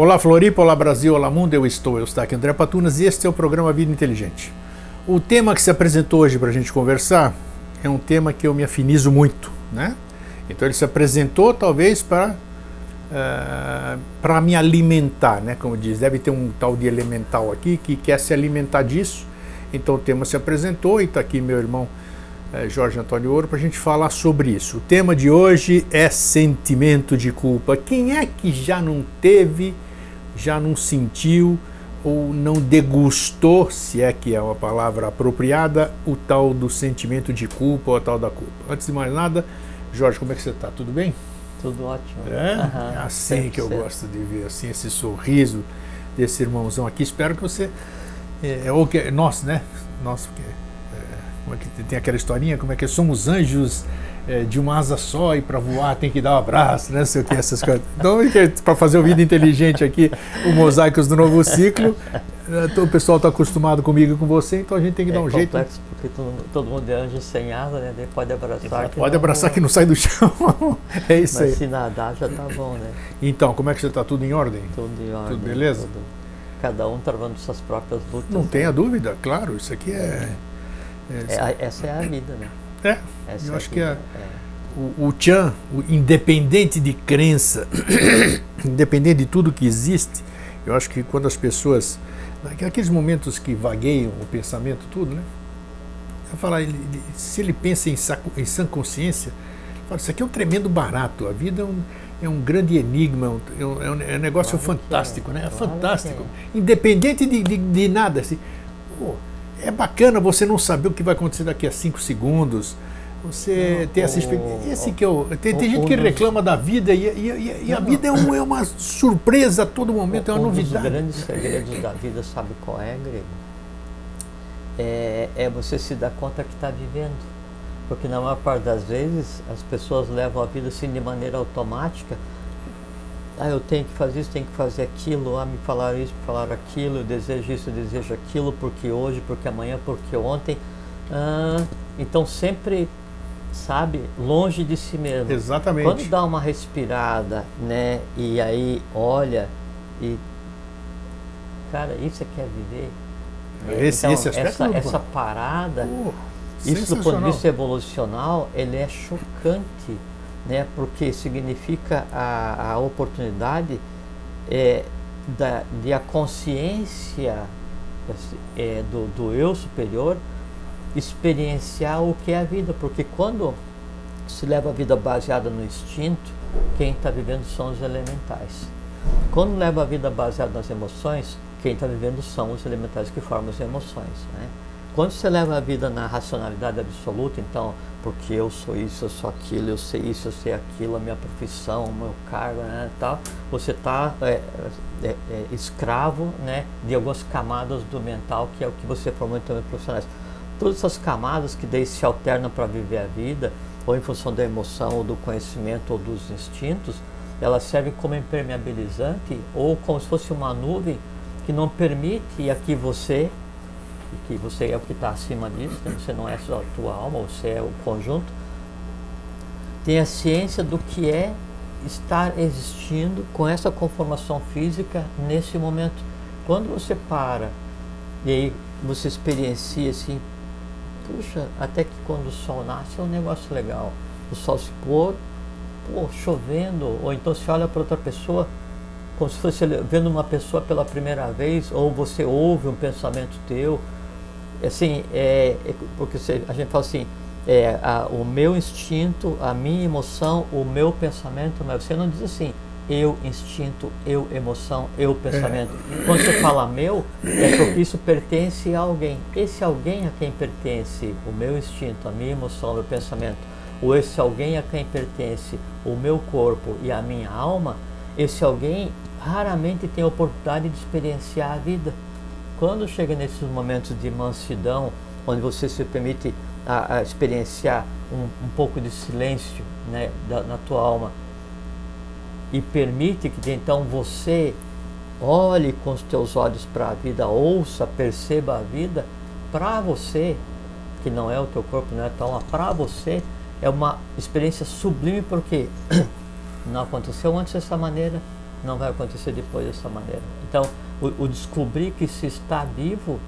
Olá Floripa, olá Brasil, olá mundo, eu estou, eu estou aqui André Patunas e este é o programa Vida Inteligente. O tema que se apresentou hoje para a gente conversar é um tema que eu me afinizo muito, né? Então ele se apresentou talvez para uh, para me alimentar, né? Como diz, deve ter um tal de elemental aqui que quer se alimentar disso. Então o tema se apresentou e está aqui meu irmão uh, Jorge Antônio Ouro para a gente falar sobre isso. O tema de hoje é sentimento de culpa. Quem é que já não teve, já não sentiu ou não degustou, se é que é uma palavra apropriada, o tal do sentimento de culpa ou a tal da culpa? Antes de mais nada, Jorge, como é que você está? Tudo bem? Tudo ótimo. É, uhum, é assim que eu gosto de ver, assim, esse sorriso desse irmãozão aqui. Espero que você. É, é, ou que, nossa, né? Nossa, porque. É, como é que tem aquela historinha? Como é que somos anjos é, de uma asa só e para voar tem que dar um abraço, né? Sei o que, essas coisas. Então, para fazer o vida inteligente aqui, o Mosaicos do Novo Ciclo, né, o pessoal está acostumado comigo e com você, então a gente tem que é dar um jeito. porque todo, todo, mundo é anjo sem asa, né? Daí pode abraçar. Pode abraçar que não sai do chão. é isso Mas aí. se nadar já tá bom, né? Então, como é que você está? Tudo em ordem? Tudo em ordem. Tudo beleza? Tudo. Cada um travando suas próprias lutas. Não né? tenha dúvida, claro, isso aqui é, é, é essa é a vida, né? É, Essa eu é acho que é, é, o, o Chan, o independente de crença, independente de tudo que existe, eu acho que quando as pessoas, aqueles momentos que vagueiam o pensamento, tudo, né? Falar, ele, se ele pensa em, saco, em sã consciência, fala, isso aqui é um tremendo barato, a vida é um, é um grande enigma, é um, é um, é um negócio claro fantástico, é. né? É claro fantástico. Independente de, de, de nada. Assim, é bacana você não saber o que vai acontecer daqui a cinco segundos. Você não, ter essa experiência. Esse que eu, tem, tem gente que reclama da vida e, e, e a vida é, um, é, uma surpresa a todo momento, é uma novidade. Um dos grandes segredos da vida, sabe qual é, Grego? É, é você se dar conta que está vivendo. Porque na maior parte das vezes as pessoas levam a vida assim de maneira automática. Ah, eu tenho que fazer isso, tenho que fazer aquilo, ah, me falaram isso, me falaram aquilo, eu desejo isso, eu desejo aquilo, porque hoje, porque amanhã, porque ontem. Ah, então sempre, sabe, longe de si mesmo. Exatamente. Quando dá uma respirada, né, e aí olha e. Cara, isso é que é viver. Esse, então, esse aspecto essa, essa parada, uh, isso do ponto de vista evolucional, ele é chocante né, porque significa a, a oportunidade é, da, de a consciência é, do, do eu superior experienciar o que é a vida, porque quando se leva a vida baseada no instinto, quem está vivendo são os elementais. Quando leva a vida baseada nas emoções, quem está vivendo são os elementais que formam as emoções. Né? Quando você leva a vida na racionalidade absoluta, então, porque eu sou isso, eu sou aquilo, eu sei isso, eu sei aquilo, a minha profissão, o meu cargo, né, tal, você está é, é, é, escravo né, de algumas camadas do mental, que é o que você formou em termos profissionais. Todas essas camadas que daí se alternam para viver a vida, ou em função da emoção, ou do conhecimento, ou dos instintos, elas servem como impermeabilizante, ou como se fosse uma nuvem que não permite a que você que você é o que está acima disso, né? você não é só a tua alma, você é o conjunto, tem a ciência do que é estar existindo com essa conformação física nesse momento. Quando você para e aí você experiencia assim, puxa, até que quando o sol nasce é um negócio legal. O sol se pôr, pô, chovendo, ou então você olha para outra pessoa como se fosse vendo uma pessoa pela primeira vez, ou você ouve um pensamento teu, assim, é, é porque você, a gente fala assim, é, a, o meu instinto, a minha emoção, o meu pensamento, mas você não diz assim, eu instinto, eu emoção, eu pensamento. É. Quando você fala meu, é porque isso pertence a alguém. Esse alguém a quem pertence o meu instinto, a minha emoção, o meu pensamento, ou esse alguém a quem pertence o meu corpo e a minha alma, esse alguém raramente tem a oportunidade de experienciar a vida. Quando chega nesses momentos de mansidão, onde você se permite a, a experienciar um, um, pouco de silêncio né, da, na tua alma e permite que então você olhe com os teus olhos para a vida, ouça, perceba a vida, para você, que não é o teu corpo, não é tua alma, para você é uma experiência sublime porque não aconteceu antes dessa maneira, não vai acontecer depois dessa maneira. Então, o, o descobrir que se está vivo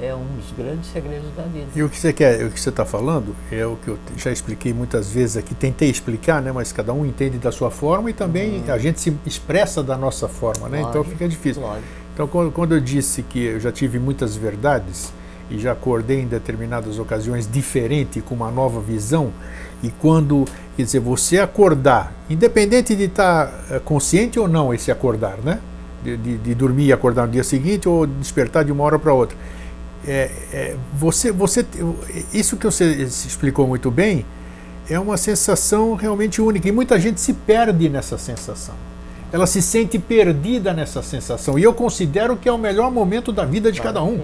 é um dos grandes segredos da vida. E o que você quer, o que você está falando é o que eu já expliquei muitas vezes aqui, tentei explicar, né? Mas cada um entende da sua forma e também uhum. a gente se expressa da nossa forma, né? Então lógico, então fica difícil. Lógico. Então quando, quando eu disse que eu já tive muitas verdades e já acordei em determinadas ocasiões diferente com uma nova visão e quando quer dizer você acordar, independente de estar tá, eh, consciente ou não esse acordar, né? De, de, de dormir e acordar no dia seguinte ou despertar de uma hora para outra é, é, você, você, isso que você explicou muito bem é uma sensação realmente única e muita gente se perde nessa sensação. Ela se sente perdida nessa sensação e eu considero que é o melhor momento da vida de cada um.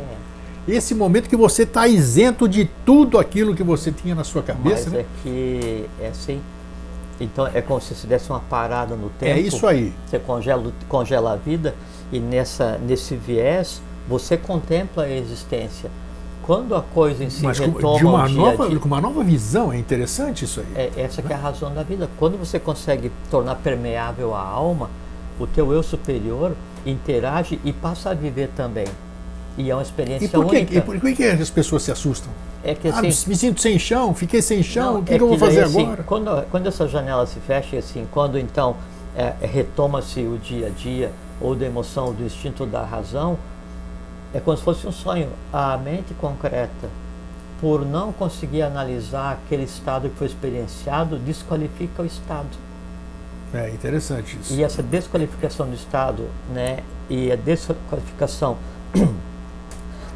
Esse momento que você está isento de tudo aquilo que você tinha na sua cabeça. Mas né? é que é assim. Então é como se você desse uma parada no tempo. É isso aí. Você congela, congela a vida e nessa, nesse viés você contempla a existência. Quando a coisa em si Mas retoma de uma nova, dia, com uma nova visão, é interessante isso aí. É, essa é a razão da vida. Quando você consegue tornar permeável a alma, o teu eu superior interage e passa a viver também. E é uma experiência e por que, única. E por que as pessoas se assustam? É que, ah, assim, ah, me sinto sem chão, fiquei sem chão, não, o que, é que, eu vou fazer assim, agora? Quando, quando essa janela se fecha, assim, quando então é, retoma-se o dia a dia, ou da emoção, do instinto da razão, é como se fosse um sonho. A mente concreta, por não conseguir analisar aquele estado que foi experienciado, desqualifica o estado. É interessante isso. E essa desqualificação do estado, né, e a desqualificação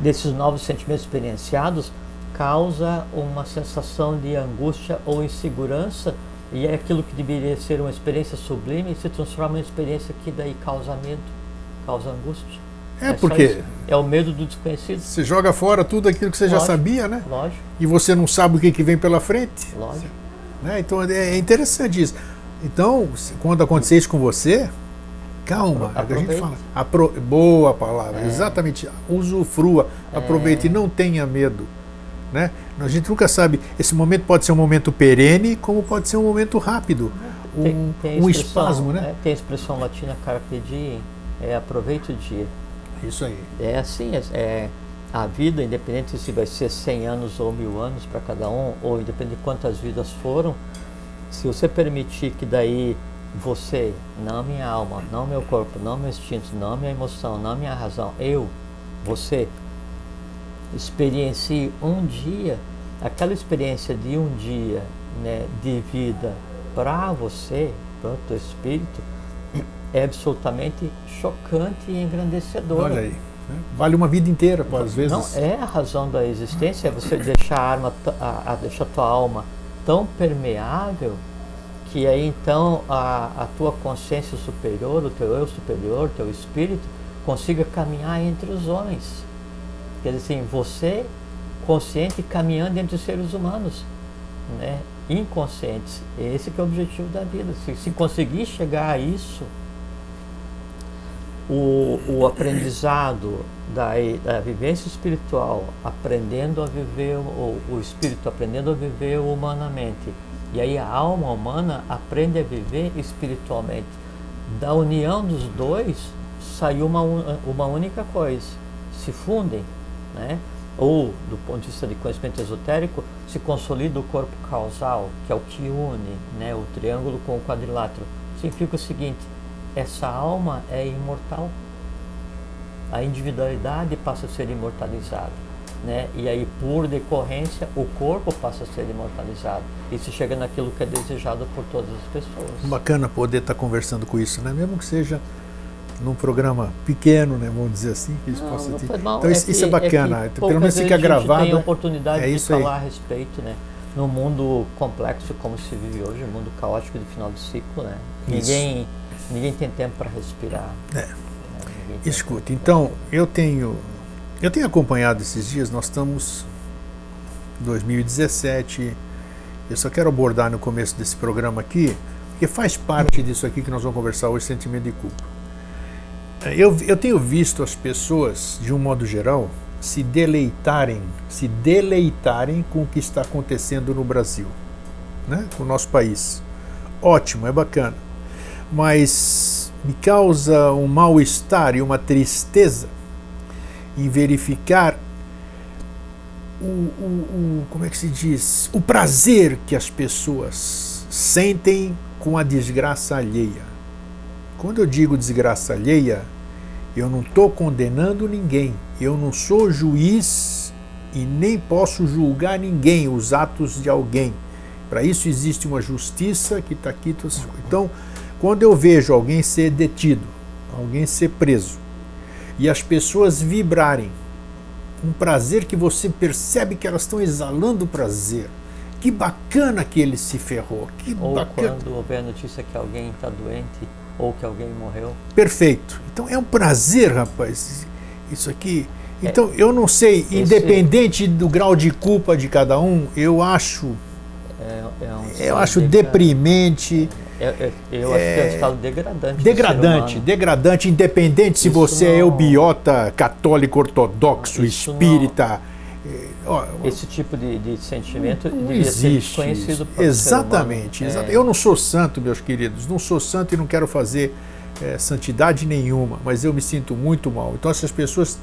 desses novos sentimentos experienciados causa uma sensação de angústia ou insegurança e é aquilo que deveria ser uma experiência sublime se transforma em uma experiência que daí causa medo, causa angústia. É, é porque. É o medo do desconhecido. Você joga fora tudo aquilo que você lógico, já sabia, né? Lógico. E você não sabe o que, que vem pela frente. Lógico. Né? Então é, é interessante isso. Então, quando acontecer isso com você, calma, é a gente fala. Apro boa palavra, é. exatamente. Usufrua, é. aproveite, não tenha medo. Né? A gente nunca sabe. Esse momento pode ser um momento perene, como pode ser um momento rápido. Um, tem, tem um espasmo, né? É, tem a expressão latina carpe diem, é aproveite o dia. Isso aí. É assim, é, é, a vida, independente se vai ser 100 anos ou mil anos para cada um, ou independente de quantas vidas foram, se você permitir que daí você, não minha alma, não meu corpo, não meu instinto, não minha emoção, não minha razão, eu, você, experiencie um dia, aquela experiência de um dia né, de vida para você, para o teu espírito, é absolutamente chocante e engrandecedor. Olha aí. Né? Vale uma vida inteira, pô, às vezes. Não, é a razão da existência, é você deixar a, arma, a, a deixar a tua alma tão permeável que aí então a, a tua consciência superior, o teu eu superior, o teu espírito, consiga caminhar entre os homens. Quer dizer assim, você consciente caminhando entre os seres humanos, né? inconscientes. Esse que é o objetivo da vida. Se, se conseguir chegar a isso, o, o aprendizado da, da vivência espiritual, aprendendo a viver, o, o espírito aprendendo a viver humanamente, e aí a alma humana aprende a viver espiritualmente. Da união dos dois saiu uma, uma única coisa, se fundem, né? ou do ponto de vista de conhecimento esotérico, se consolida o corpo causal, que é o que une né? o triângulo com o quadrilátero. Significa o seguinte, essa alma é imortal. A individualidade passa a ser imortalizada. Né? E aí, por decorrência, o corpo passa a ser imortalizado. E se chega naquilo que é desejado por todas as pessoas. Bacana poder estar conversando com isso, né? mesmo que seja num programa pequeno, né, vamos dizer assim, que isso não, possa ter. Então é isso, que, isso, é bacana, é pelo menos fica gravado. Tem a oportunidade é de falar aí. a respeito, né? No mundo complexo como se vive hoje, mundo caótico de final de ciclo, né? Ninguém Ninguém tem tempo para respirar. É. Escuta, então eu tenho eu tenho acompanhado esses dias, nós estamos em 2017. Eu só quero abordar no começo desse programa aqui, porque faz parte disso aqui que nós vamos conversar hoje, sentimento de culpa. Eu, eu tenho visto as pessoas, de um modo geral, se deleitarem, se deleitarem com o que está acontecendo no Brasil, né? com o nosso país. Ótimo, é bacana. Mas me causa um mal-estar e uma tristeza em verificar o, o, o, como é que se diz, o prazer que as pessoas sentem com a desgraça alheia. Quando eu digo desgraça alheia, eu não estou condenando ninguém, eu não sou juiz e nem posso julgar ninguém, os atos de alguém. Para isso existe uma justiça que está aqui. Então, quando eu vejo alguém ser detido, alguém ser preso, e as pessoas vibrarem, um prazer que você percebe que elas estão exalando prazer. Que bacana que ele se ferrou. Que ou bacana. quando houver a notícia que alguém está doente ou que alguém morreu. Perfeito. Então é um prazer, rapaz. Isso aqui. É. Então é, eu não sei, esse... independente do grau de culpa de cada um, eu acho. É, é um eu acho deprimente. É, é, eu acho que é um estado degradante. Degradante, degradante, independente se você não... é eubiota, católico, ortodoxo, isso espírita. Não... Esse tipo de, de sentimento não, devia existe para Exatamente. exatamente. Eu não sou santo, meus queridos, não sou santo e não quero fazer é, santidade nenhuma, mas eu me sinto muito mal. Então essas pessoas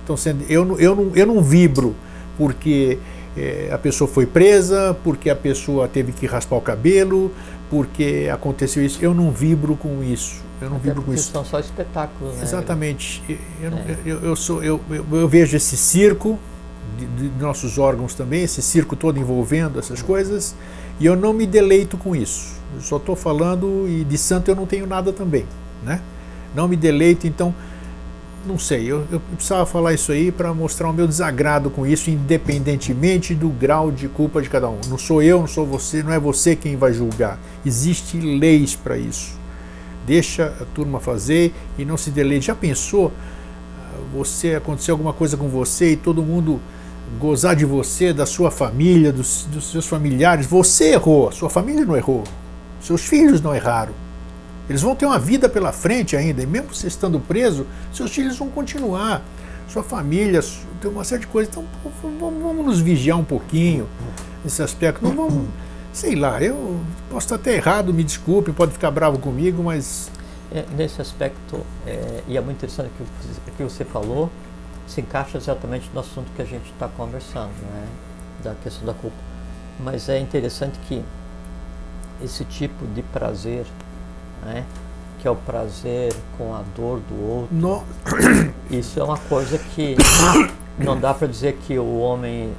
estão sendo. Eu, eu, não, eu não vibro porque é, a pessoa foi presa, porque a pessoa teve que raspar o cabelo, porque aconteceu isso. Eu não vibro com isso. Eu não Até vibro com isso. São só espetáculos, né? Exatamente. Eu, é. eu, eu, sou, eu, eu, vejo esse circo de, de, nossos órgãos também, esse circo todo envolvendo essas coisas, e eu não me deleito com isso. Eu só estou falando e de santo eu não tenho nada também, né? Não me deleito, então não sei, eu, eu precisava falar isso aí para mostrar o meu desagrado com isso, independentemente do grau de culpa de cada um. Não sou eu, não sou você, não é você quem vai julgar. Existem leis para isso. Deixa a turma fazer e não se deleite. Já pensou? Você acontecer alguma coisa com você e todo mundo gozar de você, da sua família, dos, dos seus familiares. Você errou, sua família não errou, seus filhos não erraram. Eles vão ter uma vida pela frente ainda, e mesmo você estando preso, seus filhos vão continuar, sua família, tem uma série de coisas. Então vamos nos vigiar um pouquinho nesse aspecto. Não vamos, sei lá, eu posso estar até errado, me desculpe, pode ficar bravo comigo, mas. É, nesse aspecto, é, e é muito interessante o que, que você falou, se encaixa exatamente no assunto que a gente está conversando, né? da questão da culpa. Mas é interessante que esse tipo de prazer né? que é o prazer com a dor do outro. No... Isso é uma coisa que não dá para dizer que o homem,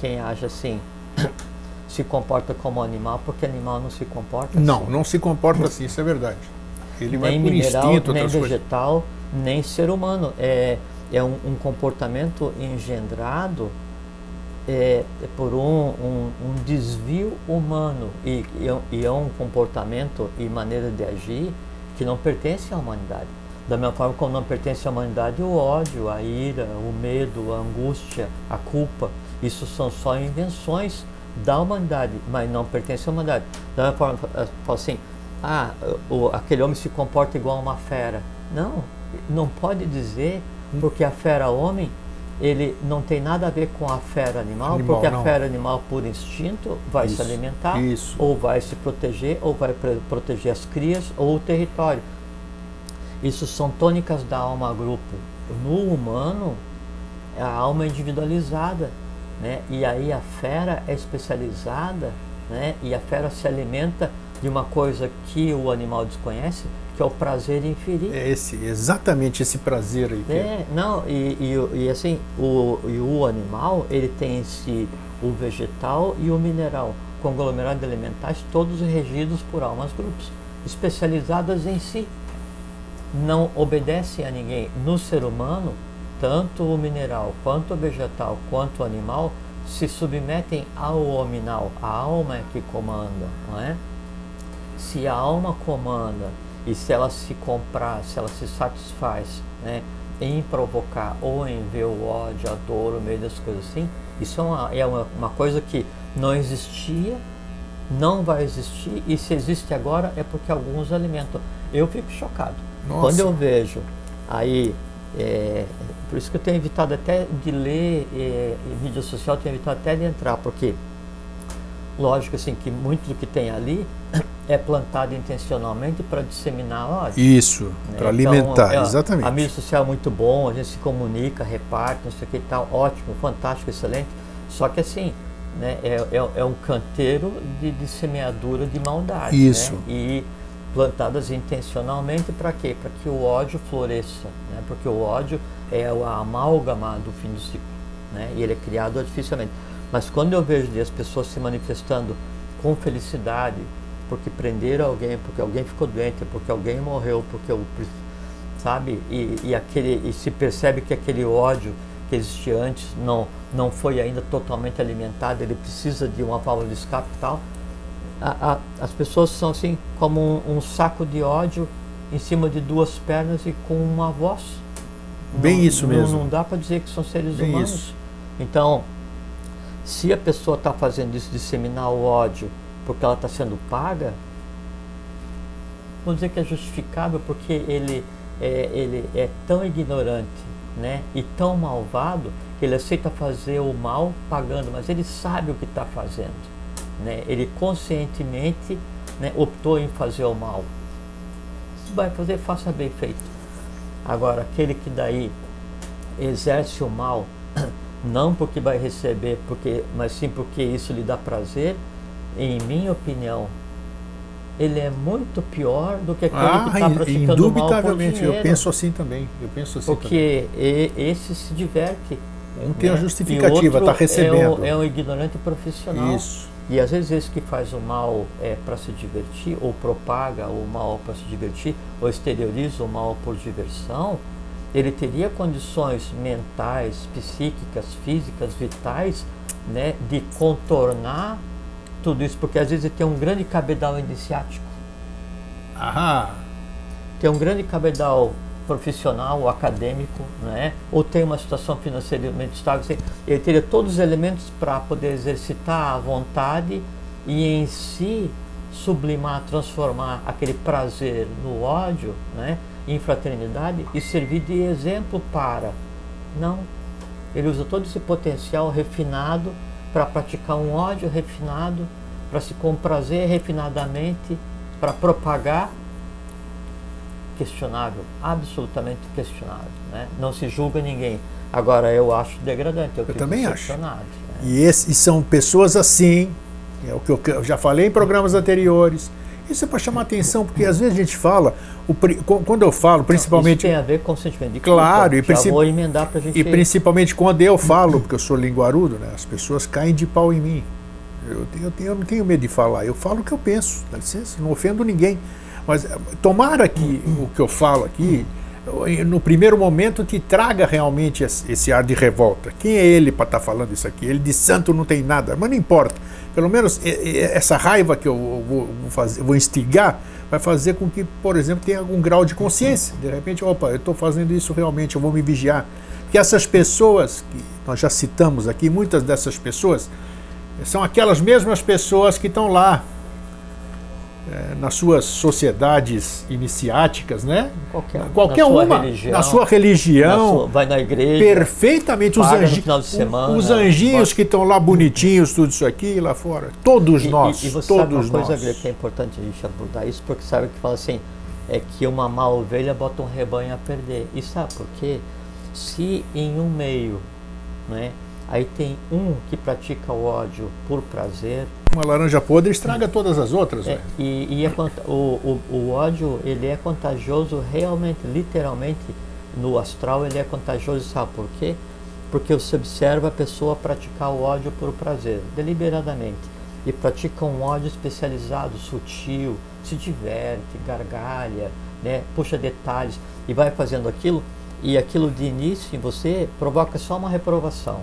quem age assim, se comporta como animal, porque animal não se comporta não, assim. Não, não se comporta assim, isso é verdade. Ele nem vai por mineral, instinto, nem vegetal, coisas. nem ser humano. É, é um, um comportamento engendrado é, por um, um, um, desvio humano e, e, é um comportamento e maneira de agir que não pertence à humanidade. Da mesma forma como não pertence à humanidade o ódio, a ira, o medo, a angústia, a culpa. Isso são só invenções da humanidade, mas não pertence à humanidade. Da mesma forma, fala assim, ah, o, aquele homem se comporta igual a uma fera. Não, não pode dizer, porque a fera homem ele não tem nada a ver com a fera animal, animal porque não. a fera animal, por instinto, vai isso, se alimentar, isso. ou vai se proteger, ou vai proteger as crias ou o território. Isso são tônicas da alma grupo. No humano, a alma é individualizada, né? e aí a fera é especializada, né? e a fera se alimenta de uma coisa que o animal desconhece, que é o prazer de inferir. É esse, exatamente esse prazer aí. É, é, não, e, e, e, assim, o, e o animal, ele tem esse, o vegetal e o mineral, conglomerado de elementares, todos regidos por almas grupos, especializadas em si. Não obedecem a ninguém. No ser humano, tanto o mineral, quanto o vegetal, quanto o animal, se submetem ao hominal. A alma é que comanda, não é? Se a alma comanda e se ela se comprar, se ela se satisfaz né, em provocar ou em ver o ódio, a dor, o meio das coisas assim, isso é uma, é uma, uma coisa que não existia, não vai existir, e se existe agora é porque alguns alimentam. Eu fico chocado. Nossa. Quando eu vejo aí, é, por isso que eu tenho evitado até de ler é, em mídia social, tenho evitado até de entrar, porque lógico assim que muito do que tem ali é plantado intencionalmente para disseminar ódio. Isso, né? para alimentar, então, é, exatamente. A mídia social é muito bom, a gente se comunica, reparte, não sei o que e tal, ótimo, fantástico, excelente. Só que assim, né, é, é, é um canteiro de, de, semeadura de maldade. Né? Isso. Né? E plantadas intencionalmente para quê? Para que o ódio floresça, né? porque o ódio é a amálgama do fim do ciclo, né? e ele é criado artificialmente. Mas quando eu vejo as pessoas se manifestando com felicidade, porque prenderam alguém, porque alguém ficou doente, porque alguém morreu, porque o sabe e, e aquele e se percebe que aquele ódio que existia antes não não foi ainda totalmente alimentado, ele precisa de uma válvula de escape e tal. A, a, as pessoas são assim como um, um, saco de ódio em cima de duas pernas e com uma voz. Bem não, isso mesmo. Não, não dá para dizer que são seres Bem humanos. Isso. Então, se a pessoa está fazendo isso, disseminar o ódio, porque ela está sendo paga, vamos dizer que é justificável porque ele é, ele é tão ignorante né, e tão malvado que ele aceita fazer o mal pagando, mas ele sabe o que está fazendo. Né? Ele conscientemente né, optou em fazer o mal. Se vai fazer, faça bem feito. Agora, aquele que daí exerce o mal, não porque vai receber, porque, mas sim porque isso lhe dá prazer, em minha opinião, ele é muito pior do que aquele ah, que está praticando indubitavelmente, mal eu penso assim também. Eu penso assim porque também. esse se diverte. Um tem né? a justificativa, está recebendo. É um, é um ignorante profissional. Isso. E às vezes esse que faz o mal é para se divertir, ou propaga o mal para se divertir, ou exterioriza o mal por diversão, ele teria condições mentais, psíquicas, físicas, vitais, né, de contornar tudo isso, porque às vezes ele tem um grande cabedal iniciático. Aham. Tem um grande cabedal profissional acadêmico, né? ou tem uma situação financeiramente estável, ele teria todos os elementos para poder exercitar a vontade e em si sublimar, transformar aquele prazer no ódio, né? Em fraternidade e servir de exemplo para. Não. Ele usa todo esse potencial refinado para praticar um ódio refinado, para se comprazer refinadamente, para propagar questionável, absolutamente questionável. Né? Não se julga ninguém. Agora, eu acho degradante. Eu, eu também acho. Né? E, esse, e são pessoas assim, é o que eu já falei em programas anteriores, isso é para chamar atenção, porque às vezes a gente fala, o, quando eu falo, principalmente. Isso tem a ver com o sentimento de culpa. Claro, e, princip... vou emendar pra gente e principalmente quando eu falo, porque eu sou linguarudo, né, as pessoas caem de pau em mim. Eu, eu, eu não tenho medo de falar, eu falo o que eu penso, dá licença, não ofendo ninguém. Mas tomara que o que eu falo aqui no primeiro momento te traga realmente esse ar de revolta. Quem é ele para estar tá falando isso aqui? Ele de santo não tem nada, mas não importa. Pelo menos essa raiva que eu vou, fazer, vou instigar vai fazer com que, por exemplo, tenha algum grau de consciência. De repente, opa, eu estou fazendo isso realmente, eu vou me vigiar. Porque essas pessoas que nós já citamos aqui, muitas dessas pessoas são aquelas mesmas pessoas que estão lá é, nas suas sociedades iniciáticas, né? Qualquer, Qualquer na uma, religião, na sua religião, na sua, vai na igreja, perfeitamente os, anji semana, os anjinhos que estão lá bonitinhos, tudo isso aqui lá fora, todos e, nós, e, e você todos sabe uma coisa nós. que é importante a gente abordar isso, porque sabe que fala assim, é que uma má ovelha bota um rebanho a perder. E sabe por quê? Se em um meio, né, Aí tem um que pratica o ódio por prazer. Uma laranja podre estraga todas as outras. É, e, e é, o, o, o ódio ele é contagioso realmente, literalmente, no astral ele é contagioso, sabe por quê? Porque você observa a pessoa praticar o ódio por prazer, deliberadamente. E pratica um ódio especializado, sutil, se diverte, gargalha, né, puxa detalhes e vai fazendo aquilo. E aquilo de início em você provoca só uma reprovação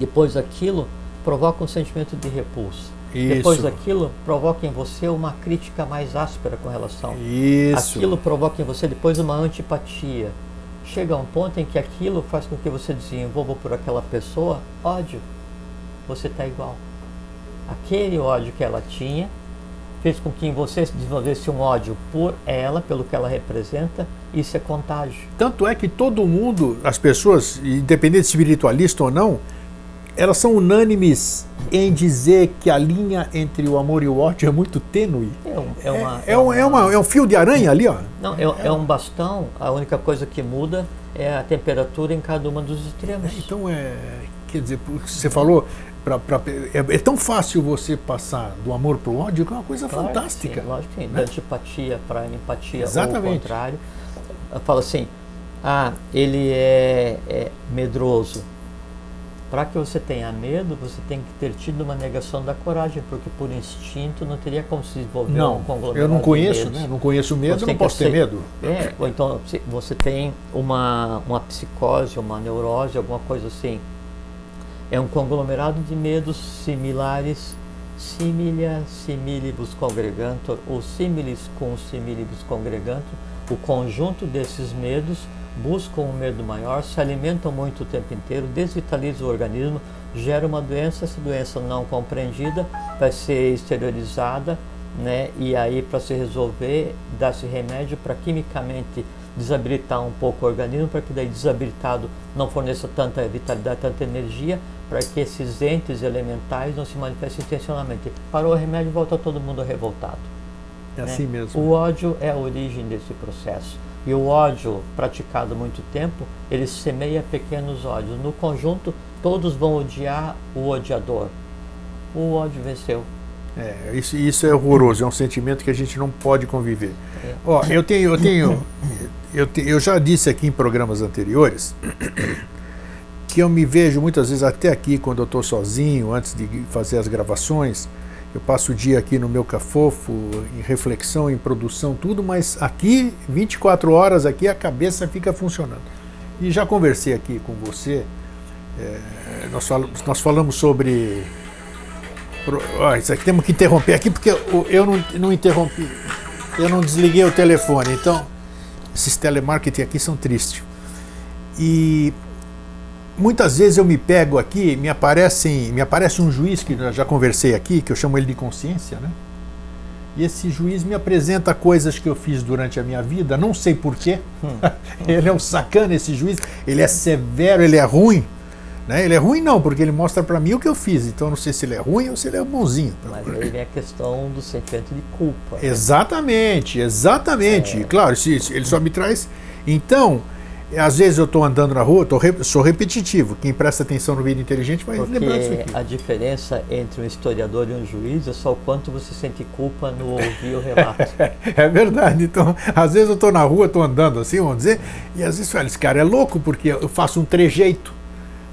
depois daquilo, provoca um sentimento de repulsa. Isso. Depois daquilo, provoca em você uma crítica mais áspera com relação. Isso. Aquilo provoca em você depois uma antipatia. Chega a um ponto em que aquilo faz com que você desenvolva por aquela pessoa ódio. Você está igual. Aquele ódio que ela tinha fez com que em você desenvolvesse um ódio por ela, pelo que ela representa, isso é contágio. Tanto é que todo mundo, as pessoas, independente de espiritualista ou não, elas são unânimes em dizer que a linha entre o amor e o ódio é muito tênue. É, um, é, uma, é, é, um, é, uma, é um fio de aranha ali, ó. Não, é, é um bastão, a única coisa que muda é a temperatura em cada uma dos extremos. Então é. Quer dizer, você falou, pra, pra é, é, tão fácil você passar do amor para o ódio que é uma coisa claro fantástica. Sim, lógico que sim. Né? Da antipatia para empatia Exatamente. ou o contrário. Eu falo assim, ah, ele é, é medroso. Para que você tenha medo, você tem que ter tido uma negação da coragem, porque por instinto não teria como se desenvolver não, um conglomerado. Eu não conheço, né? Não conheço medo, não posso ter medo. É, ou então você tem uma, uma psicose, uma neurose, alguma coisa assim. É um conglomerado de medos similares, similia similibus congregantur, ou similis cum similibus congregantur, o conjunto desses medos buscam um medo maior, se alimentam muito o tempo inteiro, desvitalizam o organismo, gera uma doença, essa doença não compreendida vai ser exteriorizada, né? E aí para se resolver, dá-se remédio para quimicamente desabilitar um pouco o organismo, para que daí desabilitado não forneça tanta vitalidade, tanta energia, para que esses entes elementais não se manifestem intencionalmente. Parou o remédio, volta todo mundo revoltado. É né? assim mesmo. O ódio é a origem desse processo. E o ódio praticado muito tempo, ele semeia pequenos ódios. No conjunto, todos vão odiar o odiador. O ódio venceu. É, isso, isso é horroroso, é um sentimento que a gente não pode conviver. É. Ó, eu tenho, eu tenho, eu, te, eu já disse aqui em programas anteriores que eu me vejo muitas vezes até aqui quando eu estou sozinho, antes de fazer as gravações, eu passo o dia aqui no meu cafofo, em reflexão, em produção, tudo, mas aqui, 24 horas aqui, a cabeça fica funcionando. E já conversei aqui com você, é, nós, falamos, nós falamos sobre. Oh, isso aqui temos que interromper aqui porque eu, eu não, não interrompi, eu não desliguei o telefone, então esses telemarketing aqui são tristes. E muitas vezes eu me pego aqui, me aparece, me aparece um juiz que já conversei aqui, que eu chamo ele de consciência, né? E esse juiz me apresenta coisas que eu fiz durante a minha vida, não sei porquê. Hum. ele é um sacana, esse juiz. Ele é severo, ele é ruim. Né? Ele é ruim não, porque ele mostra para mim o que eu fiz. Então eu não sei se ele é ruim ou se ele é bonzinho. Mas aí vem a questão do sentimento de culpa. Né? Exatamente, exatamente. É. Claro, ele só me traz. Então, às vezes eu estou andando na rua, re, sou repetitivo. Quem presta atenção no vídeo inteligente vai Porque lembrar disso aqui. A diferença entre um historiador e um juiz é só o quanto você sente culpa no ouvir o relato. é verdade. Então, às vezes eu estou na rua, estou andando assim, vamos dizer, e às vezes falo, esse cara é louco porque eu faço um trejeito.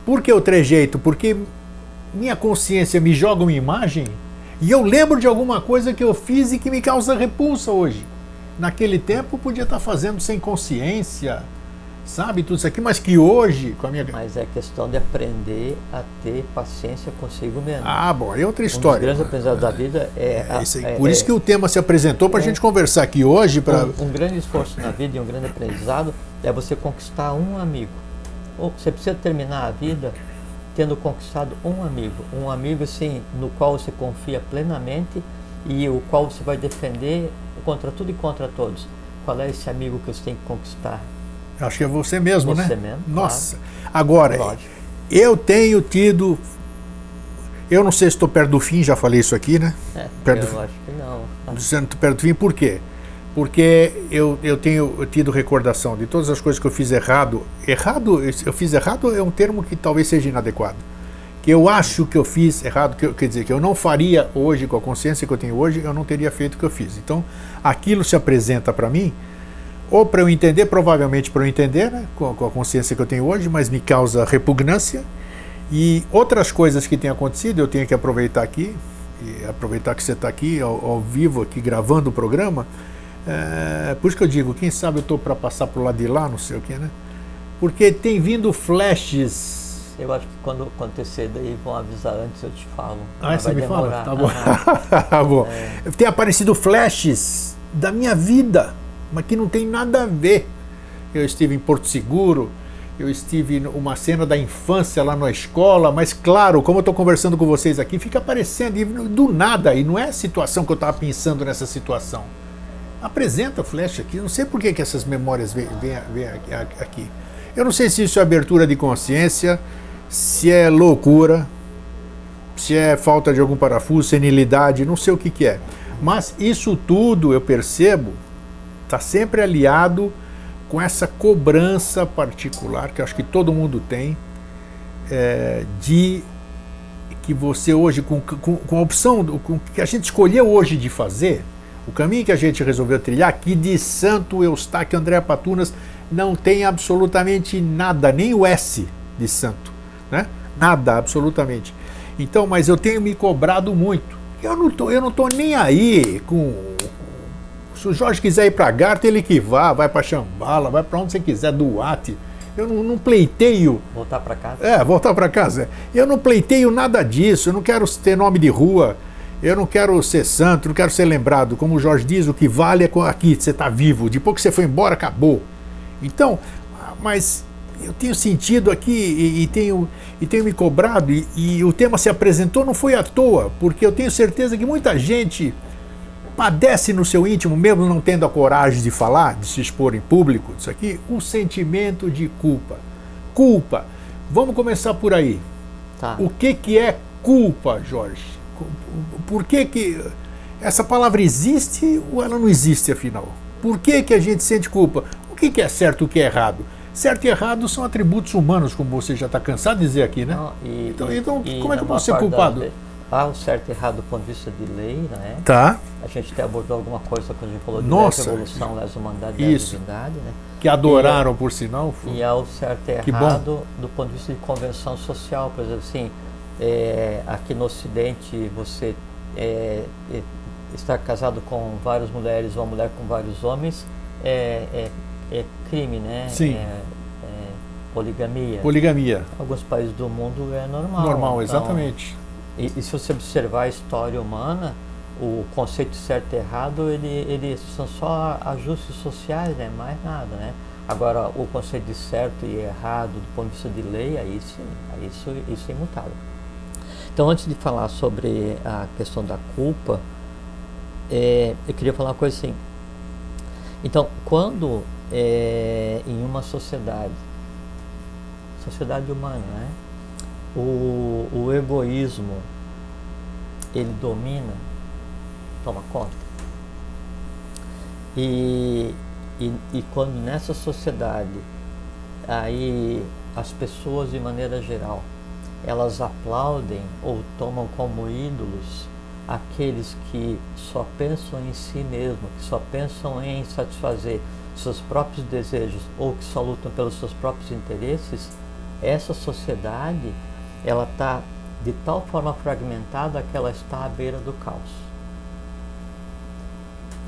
Por que o trejeito? Porque minha consciência me joga uma imagem e eu lembro de alguma coisa que eu fiz e que me causa repulsa hoje. Naquele tempo podia estar fazendo sem consciência sabe tudo isso aqui, mas que hoje, com a minha. Mas é questão de aprender a ter paciência consigo mesmo. Ah, bom, é outra história. Um dos grandes aprendizados da vida é. é, isso é por isso que o tema se apresentou para a é, gente conversar aqui hoje. Pra... Um, um, grande esforço na vida e um grande aprendizado é você conquistar um amigo. Ou você precisa terminar a vida tendo conquistado um amigo. Um amigo, assim, no qual você confia plenamente e o qual você vai defender contra tudo e contra todos. Qual é esse amigo que você tem que conquistar? Acho que é você mesmo, você né? Você mesmo. Nossa. Claro. Agora, Lógico. eu tenho tido. Eu não sei se estou perto do fim, já falei isso aqui, né? É, perto eu do... acho que não. Dizendo perto do fim, por quê? Porque eu, eu tenho tido recordação de todas as coisas que eu fiz errado. Errado, eu fiz errado é um termo que talvez seja inadequado. Que eu acho que eu fiz errado, que eu, quer dizer, que eu não faria hoje, com a consciência que eu tenho hoje, eu não teria feito o que eu fiz. Então, aquilo se apresenta para mim ou para eu entender, provavelmente para eu entender, né, com, a consciência que eu tenho hoje, mas me causa repugnância. E outras coisas que têm acontecido, eu tenho que aproveitar aqui, e aproveitar que você está aqui ao, ao, vivo, aqui gravando o programa. É, por isso que eu digo, quem sabe eu estou para passar para o lado de lá, não sei o que, né? Porque tem vindo flashes. Eu acho que quando acontecer daí vão avisar antes, eu te falo. Ah, você me demorar. fala? Tá bom. Ah, tá bom. É. Tem aparecido flashes da minha vida mas que não tem nada a ver. Eu estive em Porto Seguro, eu estive uma cena da infância lá na escola, mas claro, como eu estou conversando com vocês aqui, fica aparecendo do nada, e não é a situação que eu estava pensando nessa situação. Apresenta flash aqui, não sei por que, que essas memórias vêm aqui. Eu não sei se isso é abertura de consciência, se é loucura, se é falta de algum parafuso, senilidade, não sei o que, que é. Mas isso tudo eu percebo está sempre aliado com essa cobrança particular que acho que todo mundo tem é, de que você hoje, com, com, com a opção com, que a gente escolheu hoje de fazer, o caminho que a gente resolveu trilhar, que de Santo Eustáquio André Patunas não tem absolutamente nada, nem o S de santo, né? Nada, absolutamente. Então, mas eu tenho me cobrado muito. Eu não tô, eu não tô nem aí com se o Jorge quiser ir para Garta, ele que vá, vai para Chambala, vai para onde você quiser, Duarte. Eu não, não pleiteio. Voltar para casa? É, voltar para casa. Eu não pleiteio nada disso. Eu não quero ter nome de rua. Eu não quero ser santo, não quero ser lembrado. Como o Jorge diz, o que vale é aqui, você está vivo. Depois que você foi embora, acabou. Então, mas eu tenho sentido aqui e, e, tenho, e tenho me cobrado, e, e, o tema se apresentou não foi à toa, porque eu tenho certeza que muita gente padece no seu íntimo, mesmo não tendo a coragem de falar, de se expor em público, isso aqui, um sentimento de culpa. Culpa. Vamos começar por aí. Tá. O que, que é culpa, Jorge? Por que, que essa palavra existe ou ela não existe, afinal? Por que, que a gente sente culpa? O que, que é certo e o que é errado? Certo e errado são atributos humanos, como você já está cansado de dizer aqui, né? Não, e, então, e, então como é que eu posso ser culpado? Há o certo e errado do ponto de vista de lei, né? Tá. A gente até abordou alguma coisa quando a gente falou de Nossa, evolução, das humanidades e da divindade, né? Que adoraram, e, por sinal. Foi. E há o certo e errado do ponto de vista de convenção social, por exemplo, assim, é, aqui no Ocidente você é, é, estar casado com várias mulheres ou uma mulher com vários homens é, é, é crime, né? Sim. É, poligamia. Poligamia. Alguns países do mundo é normal. Normal, então, exatamente. E, e, se você observar a história humana, o conceito certo e errado, ele, ele são só ajustes sociais, né? mais nada, né? Agora, o conceito de certo e errado, do ponto de vista de lei, aí sim, aí isso, isso é imutável. Então, antes de falar sobre a questão da culpa, é, eu queria falar uma coisa assim. Então, quando é, em uma sociedade, sociedade humana, né? O, o egoísmo ele domina, toma conta. E, e, e, quando nessa sociedade aí as pessoas de maneira geral elas aplaudem ou tomam como ídolos aqueles que só pensam em si mesmo, que só pensam em satisfazer seus próprios desejos ou que só lutam pelos seus próprios interesses, essa sociedade ela está de tal forma fragmentada que ela está à beira do caos.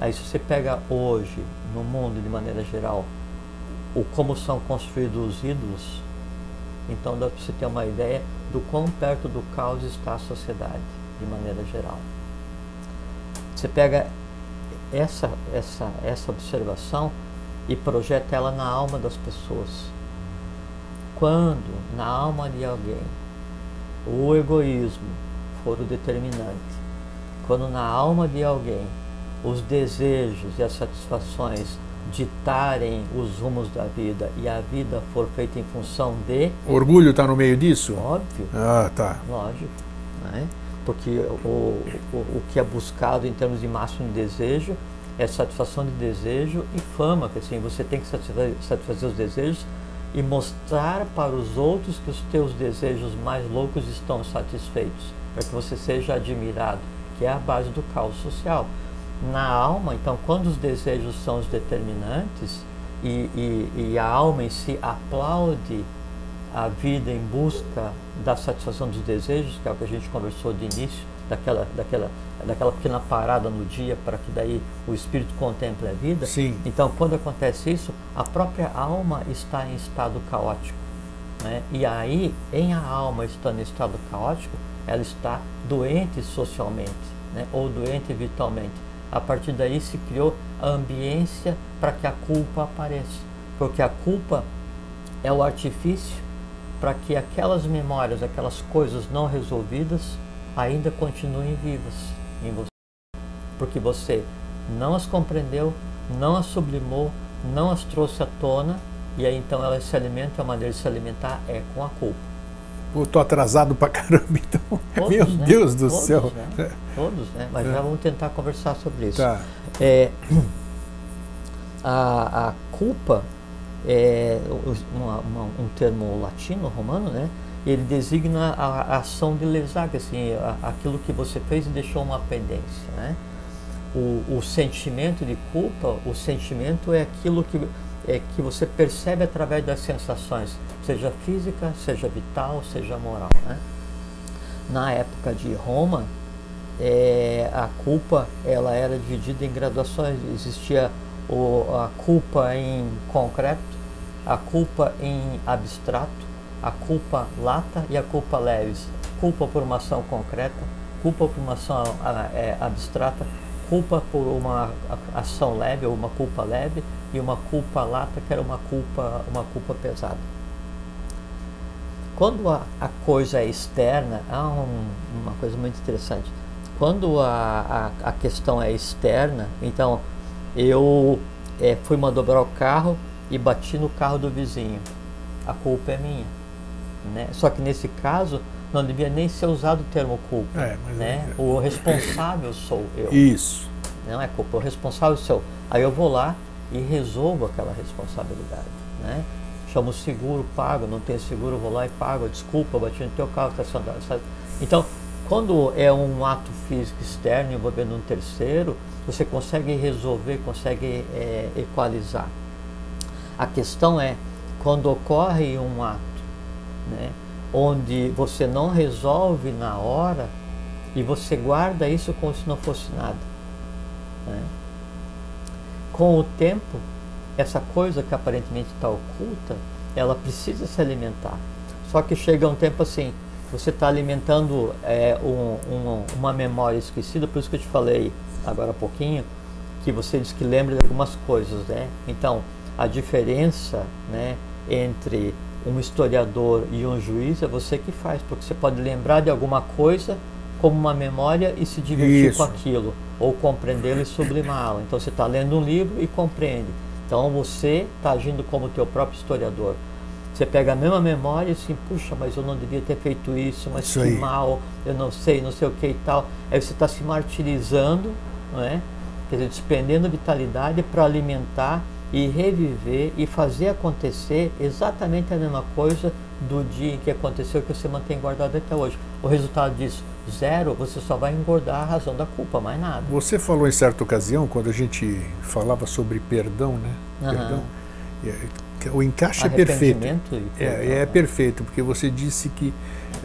Aí se você pega hoje, no mundo de maneira geral, o como são construídos os ídolos, então dá para você ter uma ideia do quão perto do caos está a sociedade, de maneira geral. Você pega essa, essa, essa observação e projeta ela na alma das pessoas. Quando na alma de alguém o egoísmo for o determinante, quando na alma de alguém os desejos e as satisfações ditarem os rumos da vida e a vida for feita em função de. Orgulho está no meio disso? Óbvio. Ah, tá. Lógico. Né? Porque o, o, o que é buscado em termos de máximo de desejo é satisfação de desejo e fama, que assim, você tem que satisfazer, satisfazer os desejos e mostrar para os outros que os teus desejos mais loucos estão satisfeitos, para que você seja admirado, que é a base do caos social. Na alma, então, quando os desejos são os determinantes e, e, e a alma em si aplaude a vida em busca da satisfação dos desejos, que é o que a gente conversou de início, daquela, daquela, daquela pequena parada no dia para que daí o espírito contemple a vida. Sim. Então, quando acontece isso, a própria alma está em estado caótico. Né? E aí, em a alma estando em estado caótico, ela está doente socialmente, né? ou doente vitalmente. A partir daí se criou a ambiência para que a culpa apareça. Porque a culpa é o artifício para que aquelas memórias, aquelas coisas não resolvidas ainda continuem vivas em você. Porque você não as compreendeu, não as sublimou, não as trouxe à tona, e aí então elas se alimentam, a maneira de se alimentar é com a culpa. Pô, tô atrasado pra caramba, então. Todos, meu né? Deus do Todos, céu. Né? Todos, né? Mas é. já vamos tentar conversar sobre isso. Tá. É, a, a culpa é uma, uma, um termo latino, romano, né? Ele designa a, ação de lesar, assim, aquilo que você fez e deixou uma pendência, né? O, o sentimento de culpa, o sentimento é aquilo que é que você percebe através das sensações, seja física, seja vital, seja moral. Né? Na época de Roma, é, a culpa ela era dividida em graduações. Existia o, a culpa em concreto, a culpa em abstrato, a culpa lata e a culpa leves. Culpa por uma ação concreta, culpa por uma ação é, abstrata, culpa por uma ação leve ou uma culpa leve e uma culpa lata que era uma culpa, uma culpa pesada. Quando a, a coisa é externa, há um, uma coisa muito interessante. Quando a, a, a questão é externa, então eu é, fui manobrar o carro e bati no carro do vizinho. A culpa é minha. Né? Só que nesse caso não devia nem ser usado o termo culpa. É, né? É... O responsável sou eu. Isso. Não é culpa, o responsável sou eu. Aí eu vou lá e resolvo aquela responsabilidade. Né? Chamo o seguro, pago, não tenho seguro, vou lá e pago, desculpa, bati no teu carro, estacionado. Sabe? Então, quando é um ato físico externo envolvendo um terceiro, você consegue resolver, consegue é, equalizar. A questão é quando ocorre um ato, né, onde você não resolve na hora e você guarda isso como se não fosse nada. Né? Com o tempo, essa coisa que aparentemente está oculta, ela precisa se alimentar. Só que chega um tempo assim, você está alimentando é, um, um, uma memória esquecida, por isso que eu te falei agora há pouquinho, que você diz que lembra de algumas coisas, né? Então, a diferença, né, entre um historiador e um juiz é você que faz, porque você pode lembrar de alguma coisa como uma memória e se divertir Isso. com aquilo, ou compreendê-lo e sublimá-lo. Então você está lendo um livro e compreende. Então você está agindo como teu próprio historiador. Você pega a mesma memória e assim, puxa, mas eu não devia ter feito isso, mas isso que aí. mal, eu não sei, não sei o que e tal. Aí você está se martirizando, não é? Quer dizer, despendendo vitalidade para alimentar e reviver e fazer acontecer exatamente a mesma coisa do dia em que aconteceu que você mantém guardado até hoje. O resultado disso, zero, você só vai engordar a razão da culpa, mais nada. Você falou em certa ocasião, quando a gente falava sobre perdão, né? Uhum. Perdão, é, o encaixe é perfeito. É, é perfeito, porque você disse que